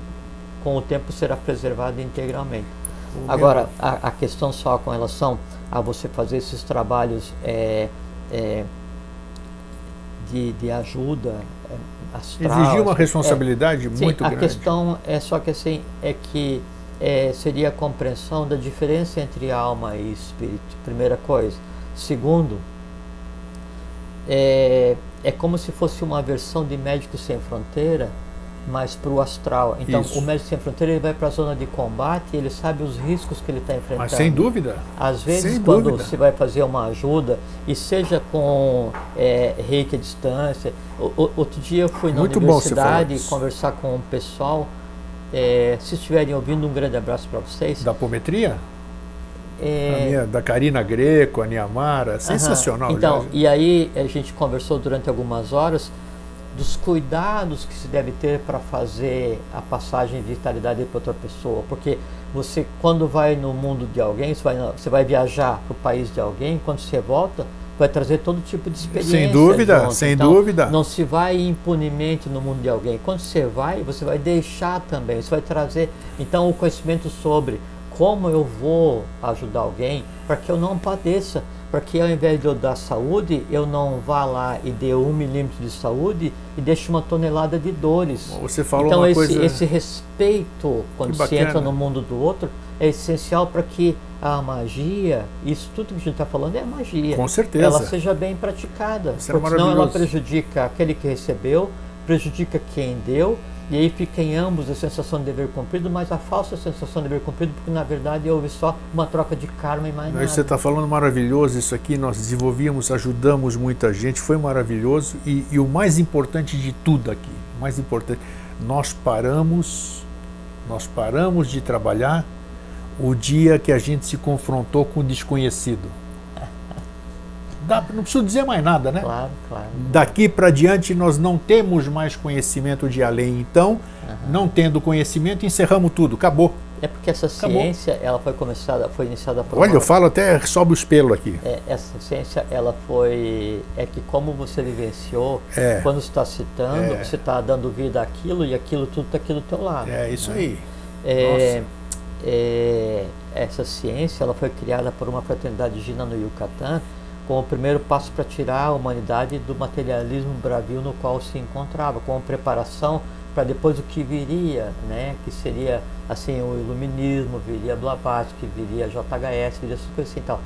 com o tempo, será preservado integralmente. O Agora, a, a, questão só com relação a você fazer esses trabalhos é, é, de, de ajuda é, astral... Exigir uma responsabilidade é, muito sim, grande. A questão é só que assim, é que é, seria a compreensão da diferença entre alma e espírito, primeira coisa. Segundo, é, é como se fosse uma versão de Médicos Sem Fronteira, mas para o astral. Então, Isso. o Médico Sem Fronteira ele vai para a zona de combate e ele sabe os riscos que ele está enfrentando. Mas sem dúvida. Às vezes, sem quando dúvida. você vai fazer uma ajuda, e seja com é, reiki à distância. O, outro dia eu fui na Muito universidade conversar com o pessoal. É, se estiverem ouvindo, um grande abraço para vocês. Da apometria? É... Minha, da Karina Greco, a Niamara, sensacional. Então, já. e aí a gente conversou durante algumas horas dos cuidados que se deve ter para fazer a passagem de vitalidade para outra pessoa, porque você quando vai no mundo de alguém, você vai, você vai viajar para o país de alguém, quando você volta, vai trazer todo tipo de experiência. Sem dúvida, junto. sem então, dúvida. Não se vai impunemente no mundo de alguém. Quando você vai, você vai deixar também, você vai trazer então o conhecimento sobre como eu vou ajudar alguém para que eu não padeça, para que ao invés de eu dar saúde, eu não vá lá e dê um milímetro de saúde e deixe uma tonelada de dores. Você falou então uma esse, coisa... esse respeito quando se entra no mundo do outro é essencial para que a magia, isso tudo que a gente está falando é magia. Com certeza. Ela seja bem praticada, isso é porque é senão ela prejudica aquele que recebeu, prejudica quem deu e aí fica em ambos a sensação de dever cumprido, mas a falsa sensação de dever cumprido, porque na verdade houve só uma troca de karma e mais nada. Você está falando maravilhoso isso aqui, nós desenvolvíamos, ajudamos muita gente, foi maravilhoso. E, e, o mais importante de tudo aqui, o mais importante, nós paramos, nós paramos de trabalhar o dia que a gente se confrontou com o desconhecido dá, não preciso dizer mais nada, né? Claro, claro. Daqui para diante nós não temos mais conhecimento de além. Então, uhum. não tendo conhecimento, encerramos tudo, acabou. É porque essa ciência, acabou. ela foi começada, foi iniciada por Olha, uma... eu falo até sobe os pelos aqui. É, essa ciência, ela foi, é que como você vivenciou, é. quando está citando, é. você está dando vida àquilo e aquilo tudo está aqui do teu lado. É isso né? aí. É, é, essa ciência, ela foi criada por uma fraternidade gina no Yucatán, como o primeiro passo para tirar a humanidade do materialismo bravio no qual se encontrava, como preparação para depois o que viria, né, que seria assim o iluminismo, viria Blavatsky, viria JHS, viria essas coisas assim e tal.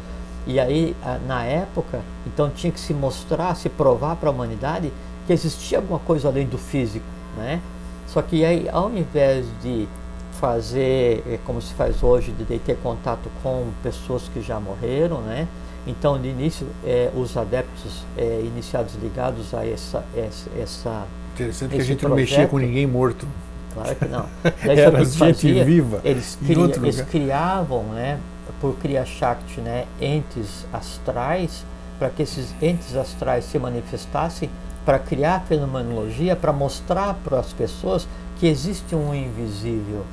E aí, na época, então tinha que se mostrar, se provar para a humanidade que existia alguma coisa além do físico, né? Só que aí, ao invés de fazer eh, como se faz hoje, de ter contato com pessoas que já morreram, né? Então, de início, é, os adeptos é, iniciados ligados a essa. essa, essa Interessante que a gente projeto, não mexia com ninguém morto. Claro que não. Era gente fazia, viva. Eles, cria, eles criavam, né, por Kriya Shakti, né, entes astrais, para que esses entes astrais se manifestassem, para criar fenomenologia, para mostrar para as pessoas que existe um invisível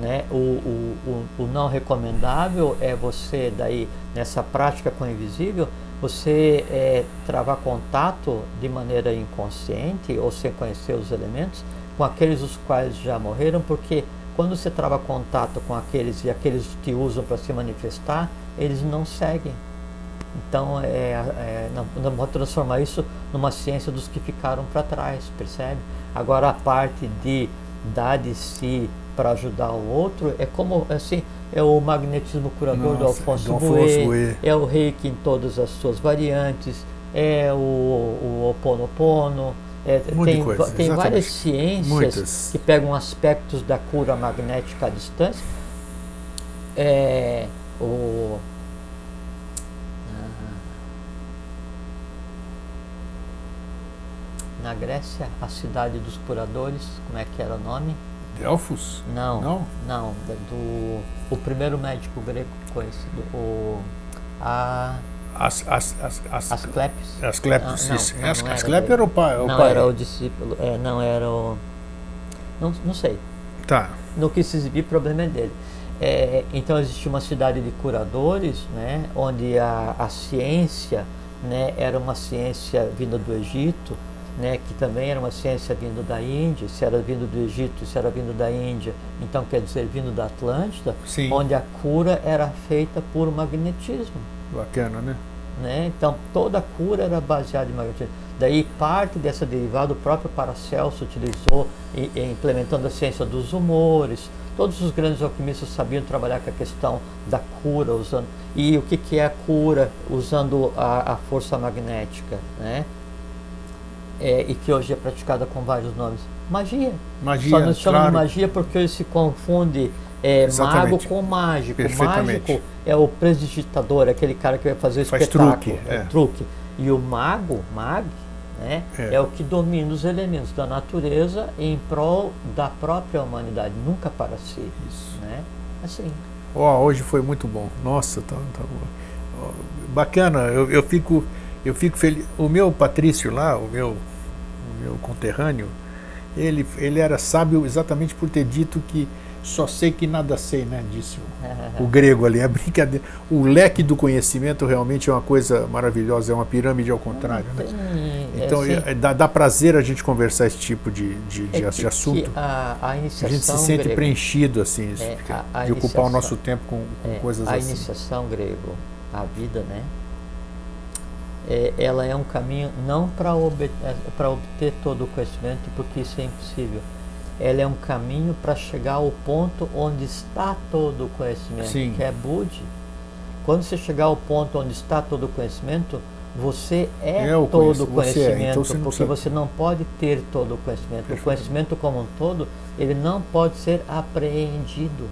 né? O, o, o, o, não recomendável é você, daí, nessa prática com o invisível, você é, travar contato de maneira inconsciente ou sem conhecer os elementos com aqueles os quais já morreram, porque quando você trava contato com aqueles e aqueles que usam para se manifestar, eles não seguem. Então, é, é, não, não pode transformar isso numa ciência dos que ficaram para trás, percebe? Agora, a parte de dar de si para ajudar o outro, é como assim, é o magnetismo curador Nossa, do Alfonso, do Alfonso Bouet, é o reiki em todas as suas variantes, é o, o Oponopono, é, tem, coisa, tem várias ciências Muitas. que pegam aspectos da cura magnética à distância. É, o, na Grécia, a cidade dos curadores, como é que era o nome? Delfos? Não, não, não, do o primeiro médico grego conhecido, o a as, as, as, as, as clepes. As clepes, não. Não, as, as clepes era o pai. O não pai. era o discípulo, é, não era o. Não, não sei. Tá. No que se exibir, problema é dele. É, então existia uma cidade de curadores, né, onde a, a ciência né, era uma ciência vinda do Egito, né, que também era uma ciência vindo da Índia, se era vindo do Egito, se era vindo da Índia, então quer dizer vindo da Atlântida, Sim. onde a cura era feita por magnetismo. Bacana, né? né? Então toda a cura era baseada em magnetismo. Daí parte dessa derivada o próprio Paracelso utilizou e, e implementando a ciência dos humores. Todos os grandes alquimistas sabiam trabalhar com a questão da cura usando e o que, que é a cura usando a, a força magnética, né? É, e que hoje é praticada com vários nomes. Magia. Magia. Só não se chama claro. de magia porque ele se confunde é, mago com mágico. Mágico é o prestidigitador, aquele cara que vai fazer o Faz espetáculo. truque, é. é. truque. E o mago, mag, né, É. é. o que domina os elementos da natureza em prol da própria humanidade, nunca para si. Isso. Né? Assim. Ó, hoje foi muito bom. Nossa, tá, tá ó, bacana. Eu, eu fico, eu fico feliz. O meu Patrício lá, o meu, meu conterrâneo, ele, ele era sábio exatamente por ter dito que só sei que nada sei, né? Disse o, o grego ali, é brincadeira. O leque do conhecimento realmente é uma coisa maravilhosa, é uma pirâmide ao contrário. Né? Tem, Então assim, é- dá, dá prazer a gente conversar esse tipo de, de, de, é de assunto. a, a A gente se sente grega- preenchido assim, É, a- a de ocupar o nosso tempo com, com É, coisas a assim. iniciação grego, a vida, né? É, ela é um caminho não para obter todo o conhecimento, porque isso é impossível. Ela é um caminho para chegar ao ponto onde está todo o conhecimento, Sim. que é Budi. Quando você chegar ao ponto onde está todo o conhecimento, você é, É o todo o conhece- você é, conhecimento, então você porque você não pode ter todo o conhecimento. Perfeito. O conhecimento como um todo, ele não pode ser apreendido.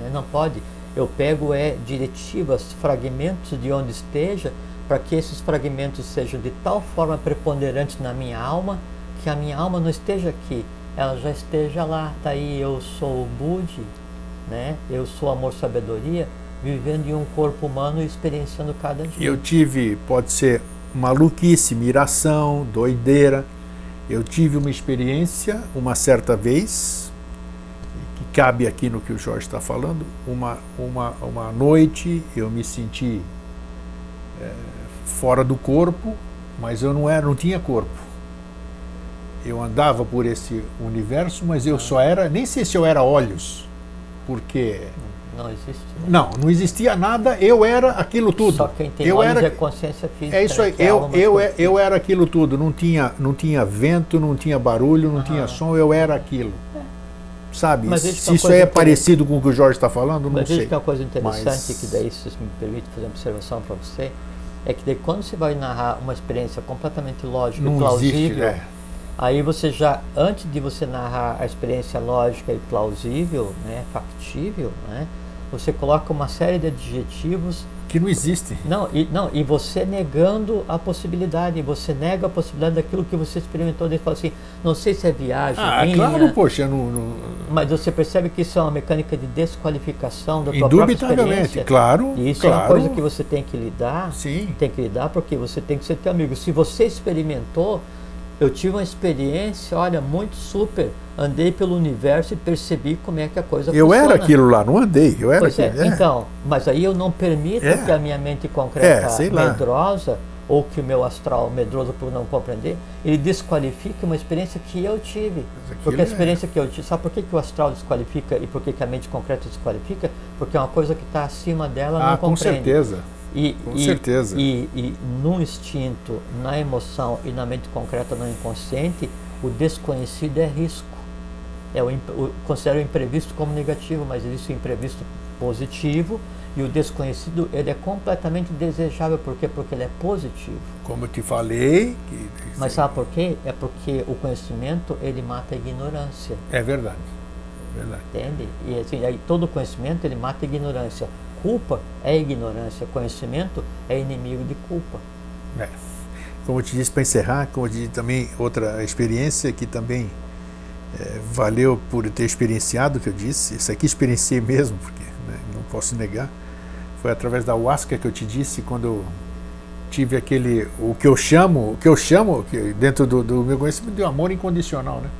Né? Não pode. Eu pego é diretivas, fragmentos de onde esteja, para que esses fragmentos sejam de tal forma preponderantes na minha alma, que a minha alma não esteja aqui, ela já esteja lá. Tá aí, eu sou o Budi, né? eu sou amor, sabedoria, vivendo em um corpo humano e experienciando cada dia. Eu tive, pode ser maluquice, miração, doideira. Eu tive uma experiência uma certa vez, cabe aqui no que o Jorge está falando. Uma, uma, uma noite eu me senti eh, fora do corpo, mas eu não era, não tinha corpo. Eu andava por esse universo, mas eu só era, nem sei se eu era olhos, porque Não existe. né? não, não existia nada, eu era aquilo tudo. Só quem tem eu era é consciência física. é isso aí. né, que a Eu, eu, masculina. eu era aquilo tudo. Não tinha, não tinha vento, não tinha barulho, não tinha som. Eu era aquilo. Sabe? Mas Se isso é parecido com o que o Jorge está falando, não Mas sei. que é uma coisa interessante, Mas- que daí, se me permite fazer uma observação para você, é que daí quando você vai narrar uma experiência completamente lógica e Não plausível, existe. É. aí você já, antes de você narrar a experiência lógica e plausível, né, factível, né, você coloca uma série de adjetivos Que não existe. não, e, não, e você negando a possibilidade, você nega a possibilidade daquilo que você experimentou, daí fala assim, não sei se é viagem Ah, minha, claro, poxa. Não, não- mas você percebe que isso é uma mecânica de desqualificação da tua própria indubitavelmente. experiência. Claro. E isso claro. é uma coisa que você tem que lidar, Sim. tem que lidar porque você tem que ser teu amigo. Se você experimentou, eu tive uma experiência, olha, muito super. Andei pelo universo e percebi como é que a coisa Eu funciona. era aquilo lá, não andei. Eu era Pois é, aquilo. é. então, mas aí eu não permito É. que a minha mente concreta É, medrosa ou que o meu astral medroso por não compreender, ele desqualifique uma experiência que eu tive. Porque a é- experiência que eu tive, sabe por que, que o astral desqualifica e por que, que a mente concreta desqualifica? Porque é uma coisa que está acima dela, Ah, não com compreende. certeza. E, Com e- certeza. E, e no instinto, na emoção e na mente concreta, no inconsciente, o desconhecido é risco. É o, o, considero o imprevisto como negativo, mas existe o imprevisto positivo e o desconhecido ele é completamente desejável. Por quê? Porque ele é positivo. Como eu te falei. que- Mas sabe por quê? É porque o conhecimento ele mata a ignorância. É verdade. é Verdade. Entende? E assim, aí todo conhecimento ele mata a ignorância. Culpa é ignorância, conhecimento é inimigo de culpa. É. Como eu te disse para encerrar, como eu disse também outra experiência que também é, valeu por ter experienciado o que eu disse. Isso aqui experienciei mesmo, porque né, não posso negar. Foi através da ayahuasca que eu te disse quando tive aquele o que eu chamo, o que eu chamo que dentro do, do meu conhecimento de amor incondicional, né?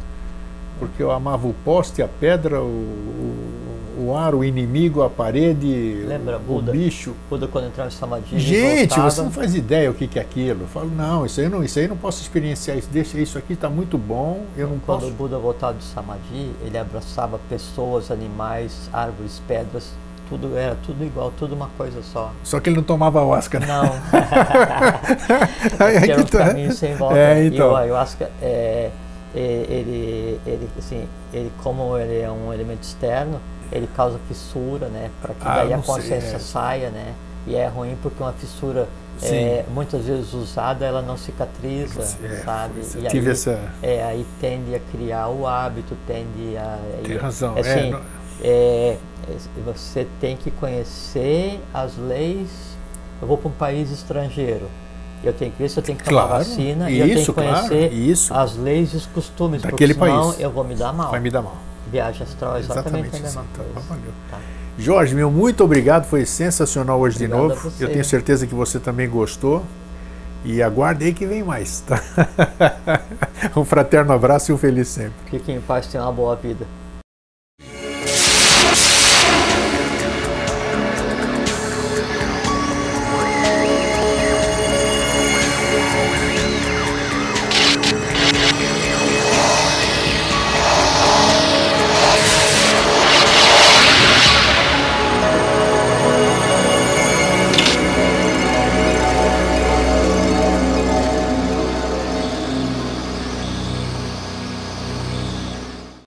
Porque eu amava o poste, a pedra, o o ar, o inimigo, a parede, Lembra, o, Buda, bicho. Buda quando entrava em Samadhi. Gente, você não faz ideia o que, é aquilo. Eu falo, não, isso aí não, isso aí não posso experienciar. Isso, deixa, isso aqui está muito bom, eu não quando posso. O Buda voltava de Samadhi, ele abraçava pessoas, animais, árvores, pedras, tudo era tudo igual, tudo uma coisa só. Só que ele não tomava ayahuasca, né? Não. era um caminho sem volta. É, então. E o ayahuasca, é, ele, ele, assim, ele, como ele é um elemento externo, ele causa fissura, né? Para que ah, daí a consciência sei, é. saia, né? E é ruim porque uma fissura é, muitas vezes usada ela não cicatriza, é, sabe? E tive aí, essa... é, aí tende a criar o hábito, tende a. Tem razão. Assim, é, é, você tem que conhecer as leis. Eu vou para um país estrangeiro. Eu tenho que ver se eu tenho que tomar claro, vacina isso, e eu tenho que conhecer claro, as leis e os costumes, daquele porque senão país. eu vou me dar mal. Vai me dar mal. Viagem astral exatamente, exatamente mesma então, coisa. Tá. Jorge, meu muito obrigado, foi sensacional hoje obrigado de novo. Eu tenho certeza que você também gostou. E aguarde aí que vem mais. Tá? um fraterno abraço e um feliz sempre. Fique em paz, tenha uma boa vida.